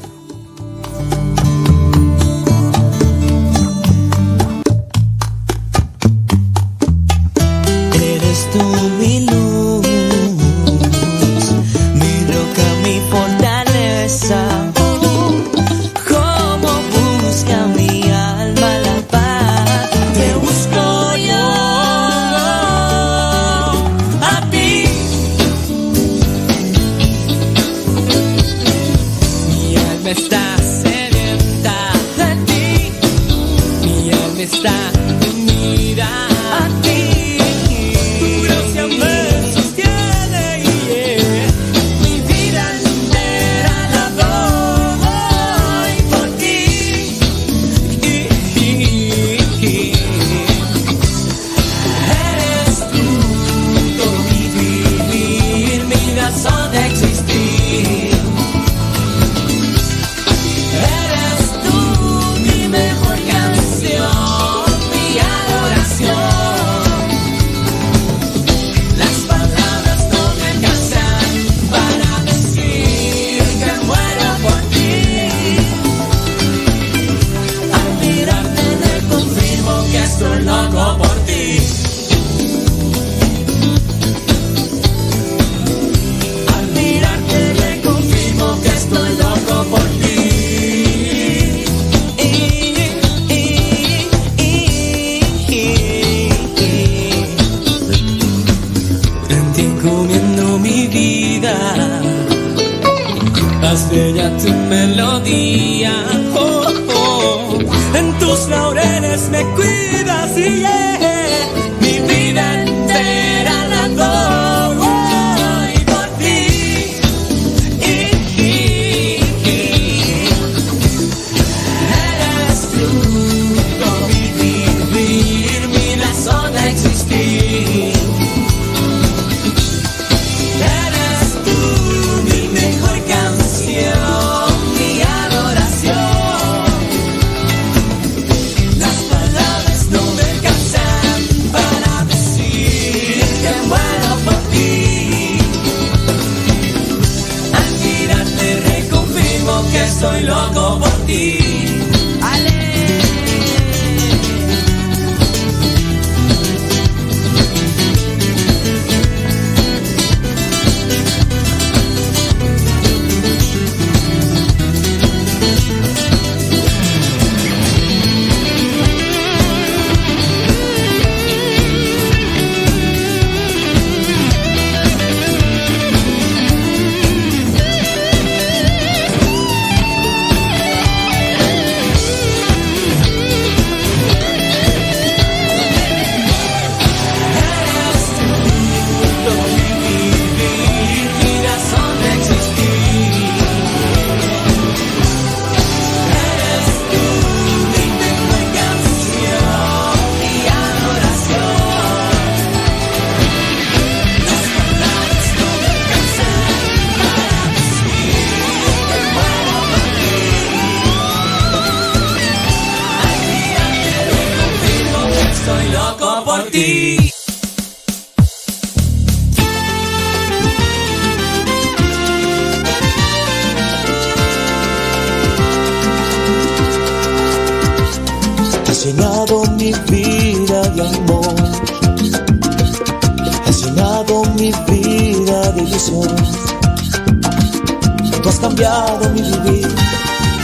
Tú has cambiado mi vivir,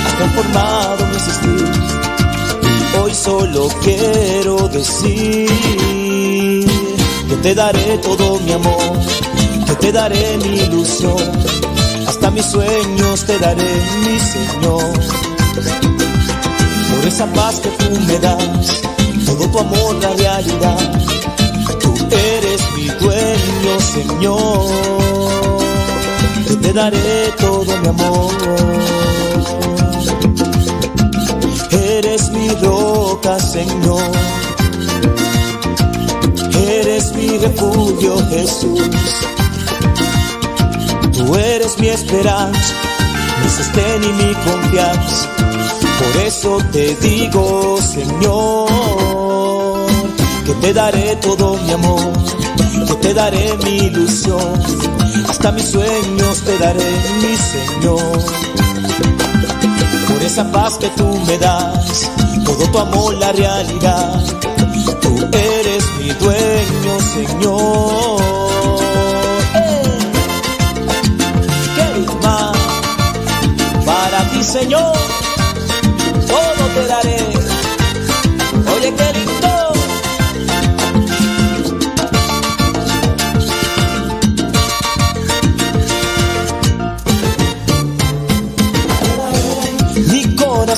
has transformado mi existir. Hoy solo quiero decir que te daré todo mi amor, que te daré mi ilusión. Hasta mis sueños te daré, mi Señor por esa paz que tú me das, todo tu amor la realidad. Tú eres mi dueño, Señor. Yo te daré todo mi amor. Eres mi roca, Señor. Eres mi refugio, Jesús. Tú eres mi esperanza, mi sostén y mi confianza. Por eso te digo, Señor, que te daré todo mi amor, que te daré mi ilusión, hasta mis sueños te daré, mi Señor. Por esa paz que tú me das, todo tu amor la realidad, tú eres mi dueño, Señor. ¡Eh! ¿Qué más para ti, Señor?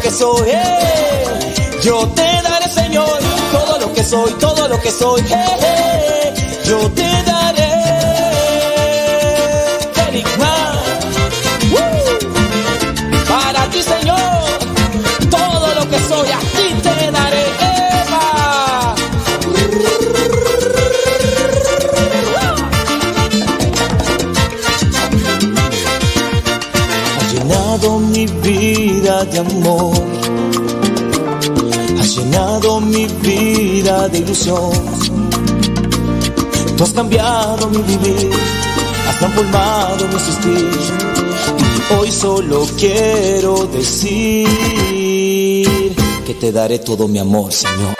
que soy. eh. Yo te daré, Señor, todo lo que soy, todo lo que soy. eh, eh. Yo te daré. De amor. Has llenado mi vida de ilusión. Tú has cambiado mi vivir. Has transformado mi existir. Hoy solo quiero decir que te daré todo mi amor, Señor.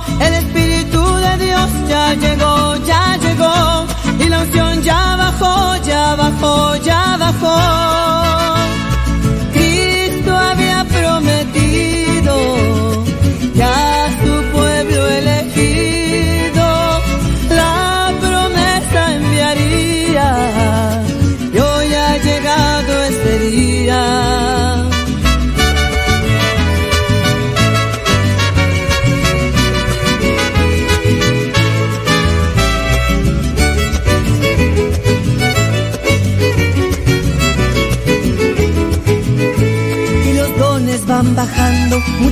El Espíritu de Dios ya llegó, ya llegó. Y la unción ya bajó, ya bajó, ya bajó. Cristo había prometido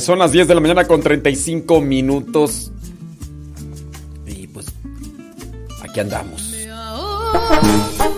Son las 10 de la mañana con 35 minutos. Y pues, aquí andamos.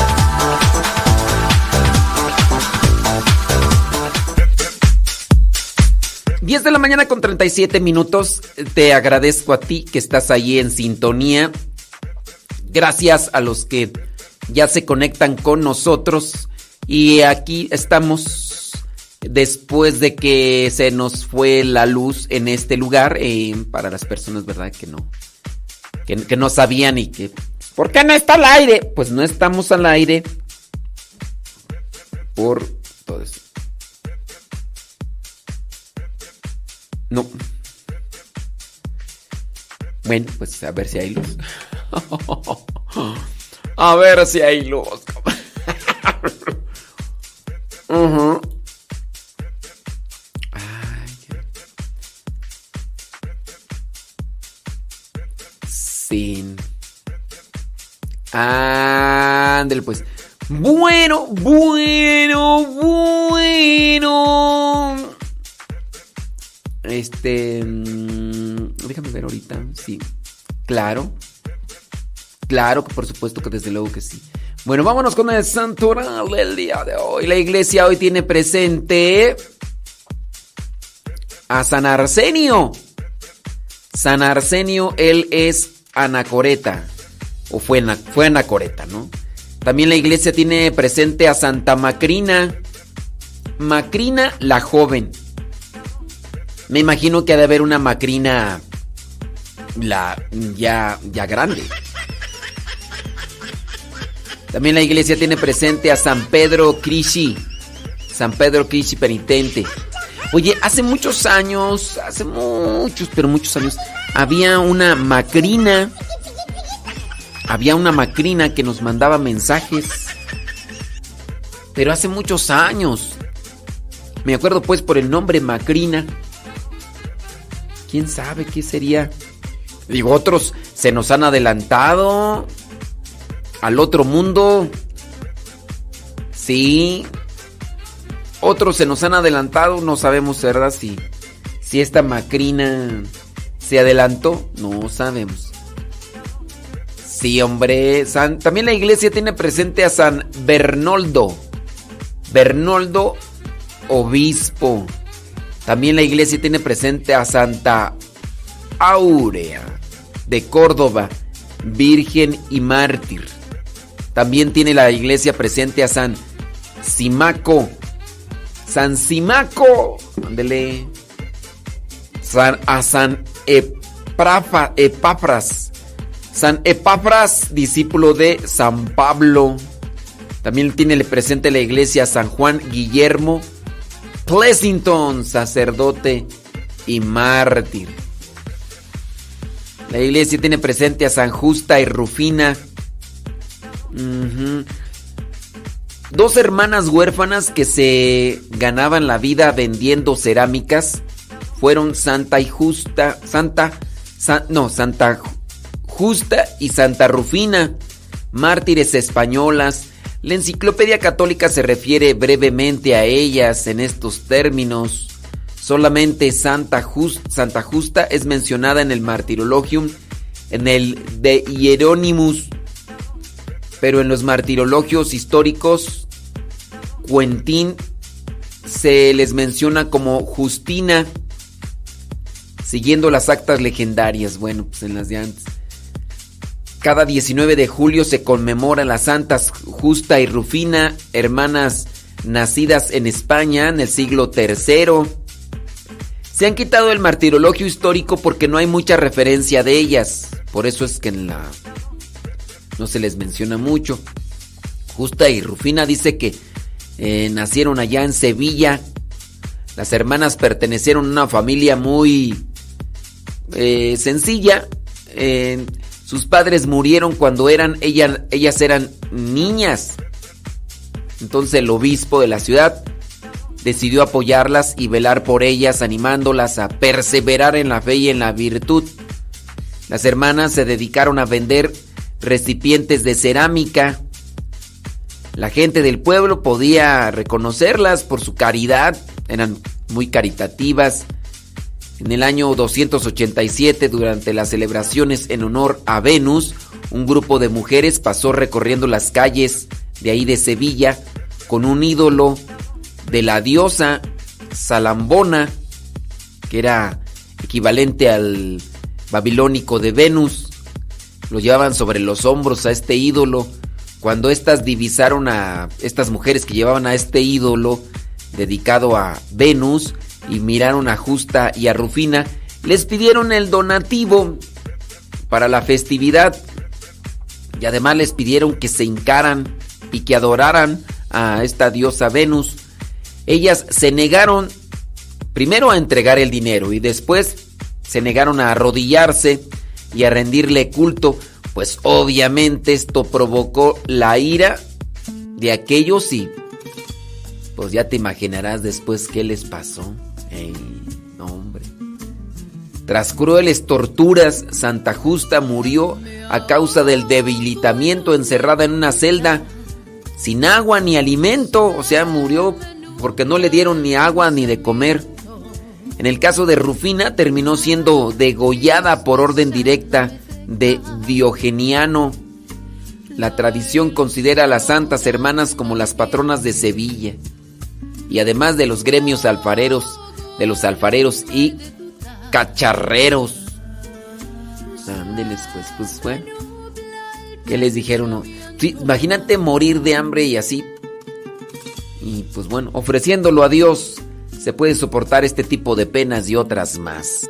10 de la mañana con 37 minutos. Te agradezco a ti que estás ahí en sintonía. Gracias a los que ya se conectan con nosotros. Y aquí estamos después de que se nos fue la luz en este lugar. eh, para las personas, ¿verdad? Que no. Que, no sabían y que. ¿Por qué no está al aire? Pues no estamos al aire. Por todo eso. No. Bueno, pues a ver si hay luz. A ver si hay luz. Ujú. Sin. Ándale, pues. Bueno, bueno, bueno. Este. mm, Déjame ver ahorita. Sí. Claro. Claro por supuesto que desde luego que sí. Bueno, vámonos con el santoral del día de hoy. La iglesia hoy tiene presente a San Arsenio. San Arsenio, él es anacoreta. O fue, fue anacoreta, ¿no? También la iglesia tiene presente a Santa Macrina. Macrina la joven. Me imagino que ha de haber una Macrina la ya ya grande. También la iglesia tiene presente a San Pedro Crishi. San Pedro Crishi penitente. Oye, hace muchos años, hace muchos, pero muchos años, había una macrina. Había una macrina que nos mandaba mensajes. Pero hace muchos años. Me acuerdo pues por el nombre macrina. ¿Quién sabe qué sería? Digo, otros se nos han adelantado al otro mundo. Sí. Otros se nos han adelantado, no sabemos, ¿verdad? Si, si esta macrina se adelantó, no sabemos. Sí, hombre. San- también la iglesia tiene presente a San Bernoldo. Bernoldo, obispo. También la iglesia tiene presente a Santa Áurea de Córdoba, virgen y mártir. También tiene la iglesia presente a San Simaco. San Simaco. Ándele. San- a San Eprafa- Epafras. San Epafras, discípulo de San Pablo. También tiene presente la iglesia a San Juan Guillermo Pleasington, sacerdote y mártir. La iglesia tiene presente a San Justa y Rufina. Dos hermanas huérfanas que se ganaban la vida vendiendo cerámicas fueron Santa y Justa, Santa, San- no, Santa Ju- Justa y Santa Rufina, mártires españolas. La enciclopedia católica se refiere brevemente a ellas en estos términos. Solamente Santa, Jus- Santa Justa es mencionada en el Martirologium, en el de Hieronymus, pero en los martirologios históricos, Quentin se les menciona como Justina, siguiendo las actas legendarias. Bueno, pues en las de antes. Cada 19 de julio se conmemora las santas Justa y Rufina, hermanas nacidas en España en el siglo III. Se han quitado el martirologio histórico porque no hay mucha referencia de ellas. Por eso es que en la no se les menciona mucho. Justa y Rufina dice que eh, nacieron allá en Sevilla. Las hermanas pertenecieron a una familia muy eh, sencilla. Eh, sus padres murieron cuando eran ella- ellas eran niñas. Entonces el obispo de la ciudad decidió apoyarlas y velar por ellas, animándolas a perseverar en la fe y en la virtud. Las hermanas se dedicaron a vender recipientes de cerámica. La gente del pueblo podía reconocerlas por su caridad, eran muy caritativas. En el año 287, durante las celebraciones en honor a Venus, un grupo de mujeres pasó recorriendo las calles de ahí de Sevilla con un ídolo de la diosa Salambona, que era equivalente al babilónico de Venus. Lo llevaban sobre los hombros a este ídolo. Cuando éstas divisaron a estas mujeres que llevaban a este ídolo dedicado a Venus y miraron a Justa y a Rufina, les pidieron el donativo para la festividad y además les pidieron que se hincaran y que adoraran a esta diosa Venus. Ellas se negaron primero a entregar el dinero y después se negaron a arrodillarse y a rendirle culto, pues obviamente esto provocó la ira de aquellos y pues ya te imaginarás después qué les pasó. Ey, no, hombre. Tras crueles torturas, Santa Justa murió a causa del debilitamiento encerrada en una celda sin agua ni alimento, o sea, murió porque no le dieron ni agua ni de comer. En el caso de Rufina terminó siendo degollada por orden directa de Diogeniano. La tradición considera a las santas hermanas como las patronas de Sevilla y además de los gremios alfareros, de los alfareros y cacharreros. Ándeles, pues, pues bueno. ¿Qué les dijeron? imagínate morir de hambre y así. Y pues bueno, ofreciéndolo a Dios, se puede soportar este tipo de penas y otras más.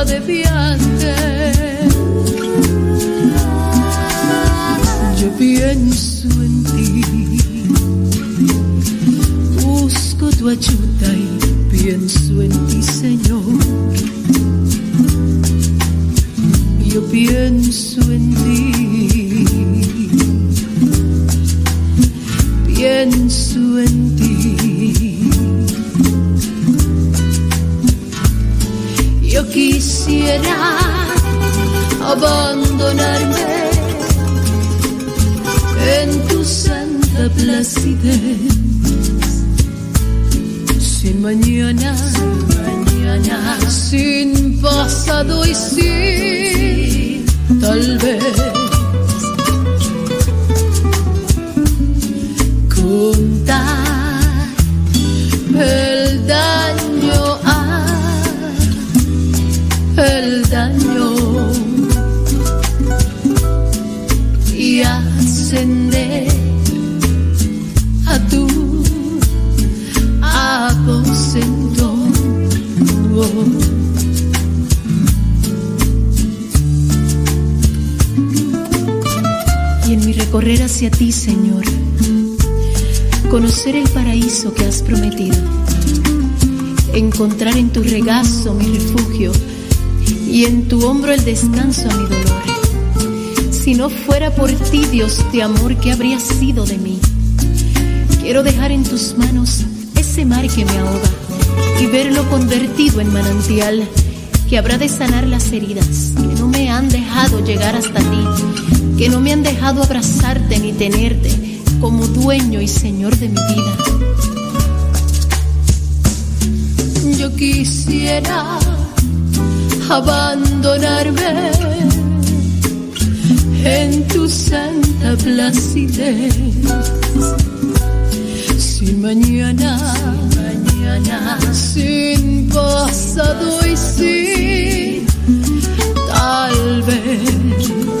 Anda de viaje. Yo pienso en ti, busco tu ayuda y pienso en ti, Señor. Yo pienso en ti, pienso en ti. Quisiera abandonarme en tu santa placidez. Sin mañana, sin mañana, sin pasado y sin tal vez tu hombro el descanso a mi dolor. Si no fuera por ti, Dios de amor, ¿qué habría sido de mí? Quiero dejar en tus manos ese mar que me ahoga y verlo convertido en manantial que habrá de sanar las heridas que no me han dejado llegar hasta ti, que no me han dejado abrazarte ni tenerte como dueño y señor de mi vida. Yo quisiera abandonarme en tu santa placidez. Si mañana, mañana, sin pasado y sin tal vez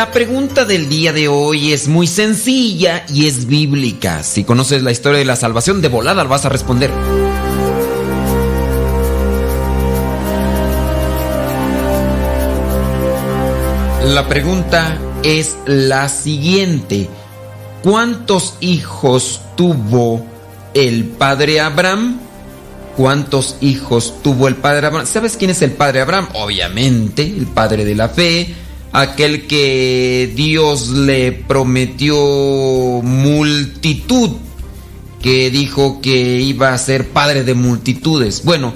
La pregunta del día de hoy es muy sencilla y es bíblica. Si conoces la historia de la salvación, de volada vas a responder. La pregunta es la siguiente. ¿Cuántos hijos tuvo el padre Abraham? ¿Cuántos hijos tuvo el padre Abraham? ¿Sabes quién es el padre Abraham? Obviamente, el padre de la fe, aquel que Dios le prometió multitud, que dijo que iba a ser padre de multitudes. Bueno,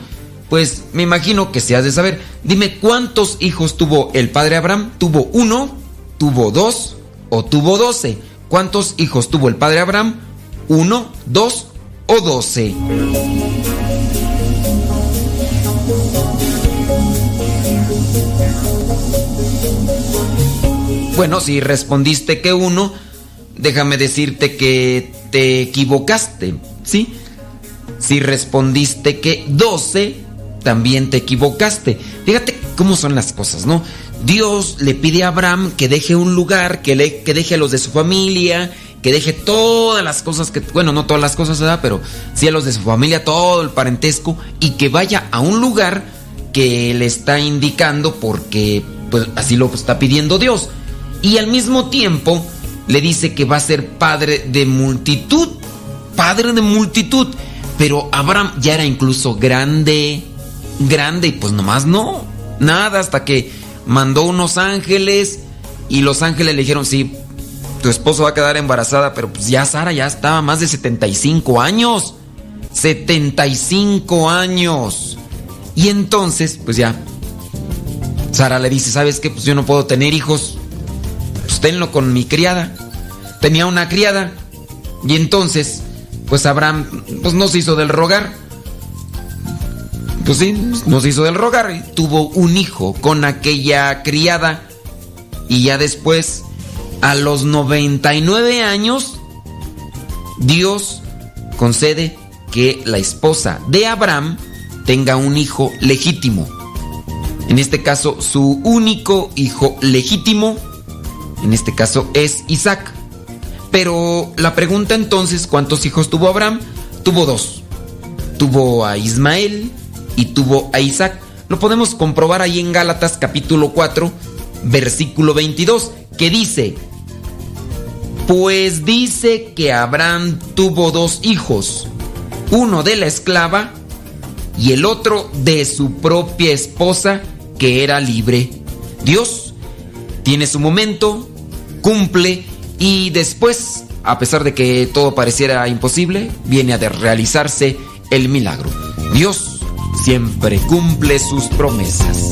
pues me imagino que se has de saber. Dime cuántos hijos tuvo el padre Abraham. ¿Tuvo uno? ¿Tuvo dos? ¿O tuvo doce? ¿Cuántos hijos tuvo el padre Abraham? ¿Uno, dos o doce? Bueno, si respondiste que uno, déjame decirte que te equivocaste, ¿sí? Si respondiste que 12, también te equivocaste. Fíjate cómo son las cosas, ¿no? Dios le pide a Abraham que deje un lugar, que, le, que deje a los de su familia, que deje todas las cosas que, bueno, no todas las cosas, ¿verdad? Pero sí a los de su familia, todo el parentesco, y que vaya a un lugar que le está indicando porque, pues así lo está pidiendo Dios. Y al mismo tiempo le dice que va a ser padre de multitud, padre de multitud. Pero Abraham ya era incluso grande, grande, y pues nomás no, nada, hasta que mandó unos ángeles y los ángeles le dijeron, sí, tu esposo va a quedar embarazada, pero pues ya Sara ya estaba más de 75 años. 75 años. Y entonces, pues ya, Sara le dice, ¿sabes qué? Pues yo no puedo tener hijos. Tenlo con mi criada. Tenía una criada. Y entonces, pues Abraham, pues no se hizo del rogar. Pues sí, no se hizo del rogar. Y tuvo un hijo con aquella criada. Y ya después, a los 99 años, Dios concede que la esposa de Abraham tenga un hijo legítimo. En este caso, su único hijo legítimo, en este caso es Isaac. Pero la pregunta entonces, ¿cuántos hijos tuvo Abraham? Tuvo dos. Tuvo a Ismael y tuvo a Isaac. Lo podemos comprobar ahí en Gálatas capítulo 4, versículo 22, que dice, pues dice que Abraham tuvo dos hijos, uno de la esclava y el otro de su propia esposa que era libre. Dios tiene su momento, cumple y después, a pesar de que todo pareciera imposible, viene a realizarse el milagro. Dios siempre cumple sus promesas.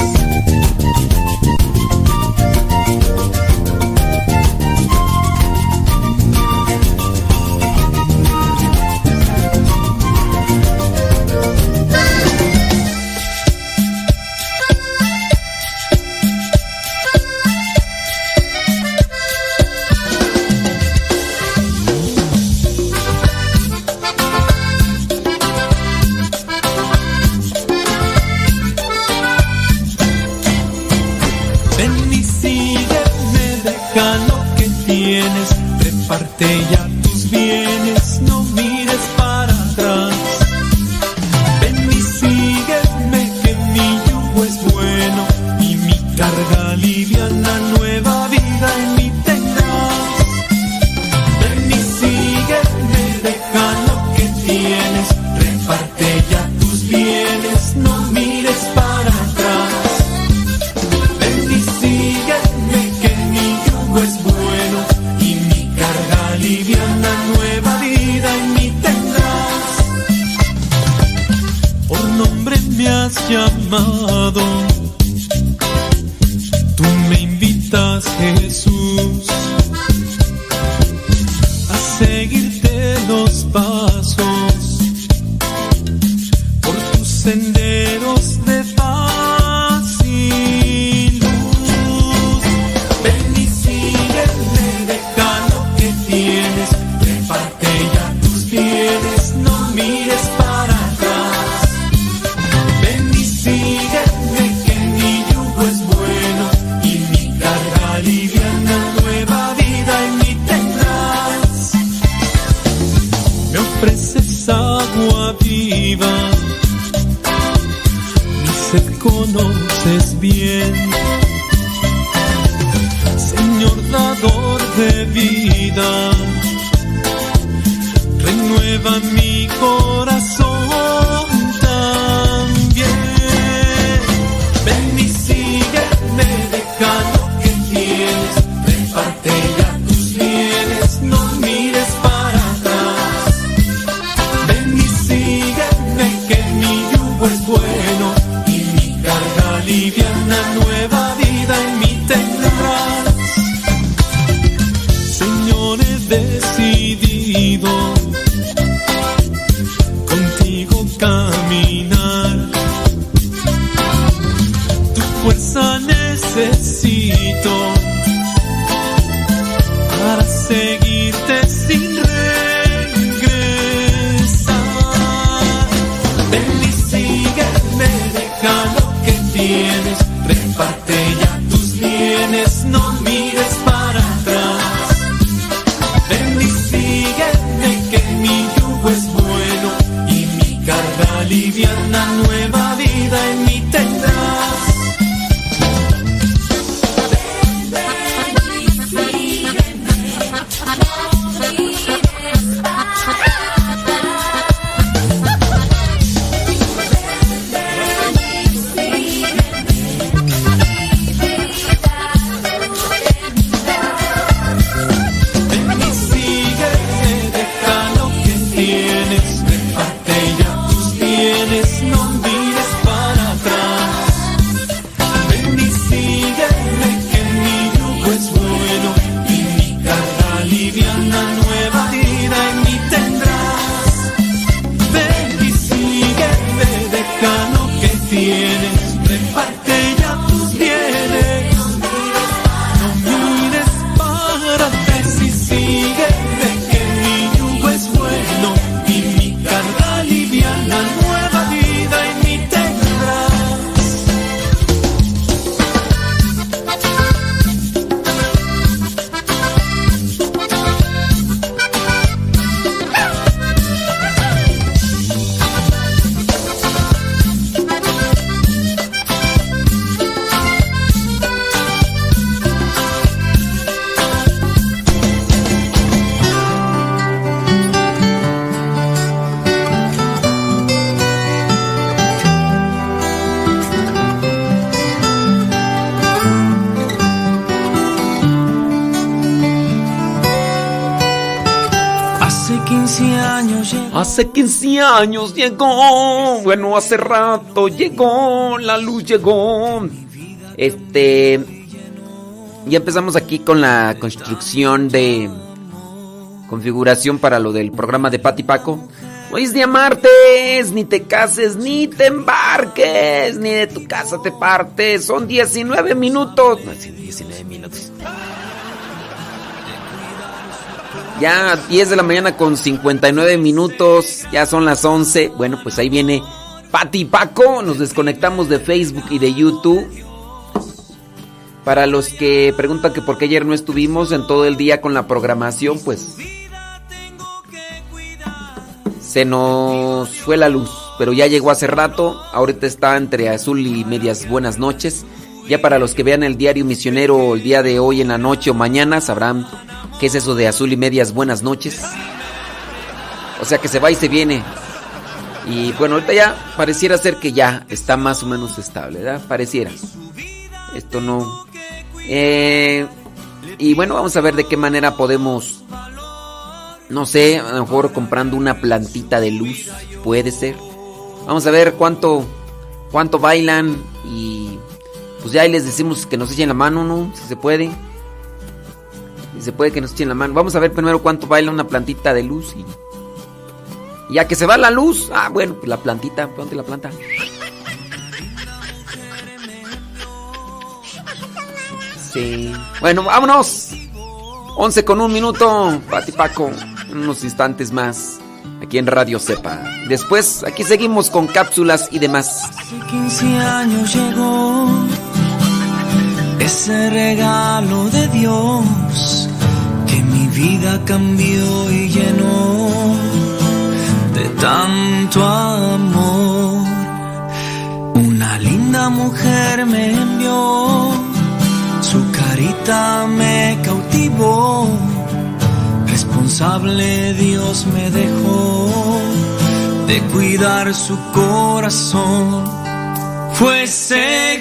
Me has llamado, tú me invitas, Jesús, Hace 15 años llegó, bueno, hace rato llegó, la luz llegó. Este, ya empezamos aquí con la construcción de configuración para lo del programa de Pati Paco. Hoy es día martes, ni te cases, ni te embarques, ni de tu casa te partes. Son 19 minutos. No, sí, 19 minutos. Ya 10 de la mañana con 59 minutos, ya son las 11. Bueno, pues ahí viene Pati Paco. Nos desconectamos de Facebook y de YouTube. Para los que preguntan que por qué ayer no estuvimos en todo el día con la programación, pues se nos fue la luz, pero ya llegó hace rato. Ahorita está entre azul y medias buenas noches. Ya para los que vean el diario misionero el día de hoy en la noche o mañana sabrán qué es eso de azul y medias buenas noches. O sea que se va y se viene. Y bueno, ahorita ya pareciera ser que ya está más o menos estable, ¿verdad? Pareciera. Esto no. Eh, y bueno, vamos a ver de qué manera podemos no sé, a lo mejor comprando una plantita de luz, puede ser. Vamos a ver cuánto cuánto bailan y pues ya ahí les decimos que nos echen la mano, ¿no? Si se puede. Se puede que nos echen la mano. Vamos a ver primero cuánto baila una plantita de luz y, ya que se va la luz, ah, bueno, pues la plantita, ponte la planta. Sí. Bueno, vámonos. 11 con un minuto, Pati Paco unos instantes más aquí en Radio Cepa. Después aquí seguimos con cápsulas y demás. Hace 15 años llegó ese regalo de Dios vida cambió y llenó de tanto amor. Una linda mujer me envió, su carita me cautivó responsable Dios me dejó de cuidar su corazón. Fue ese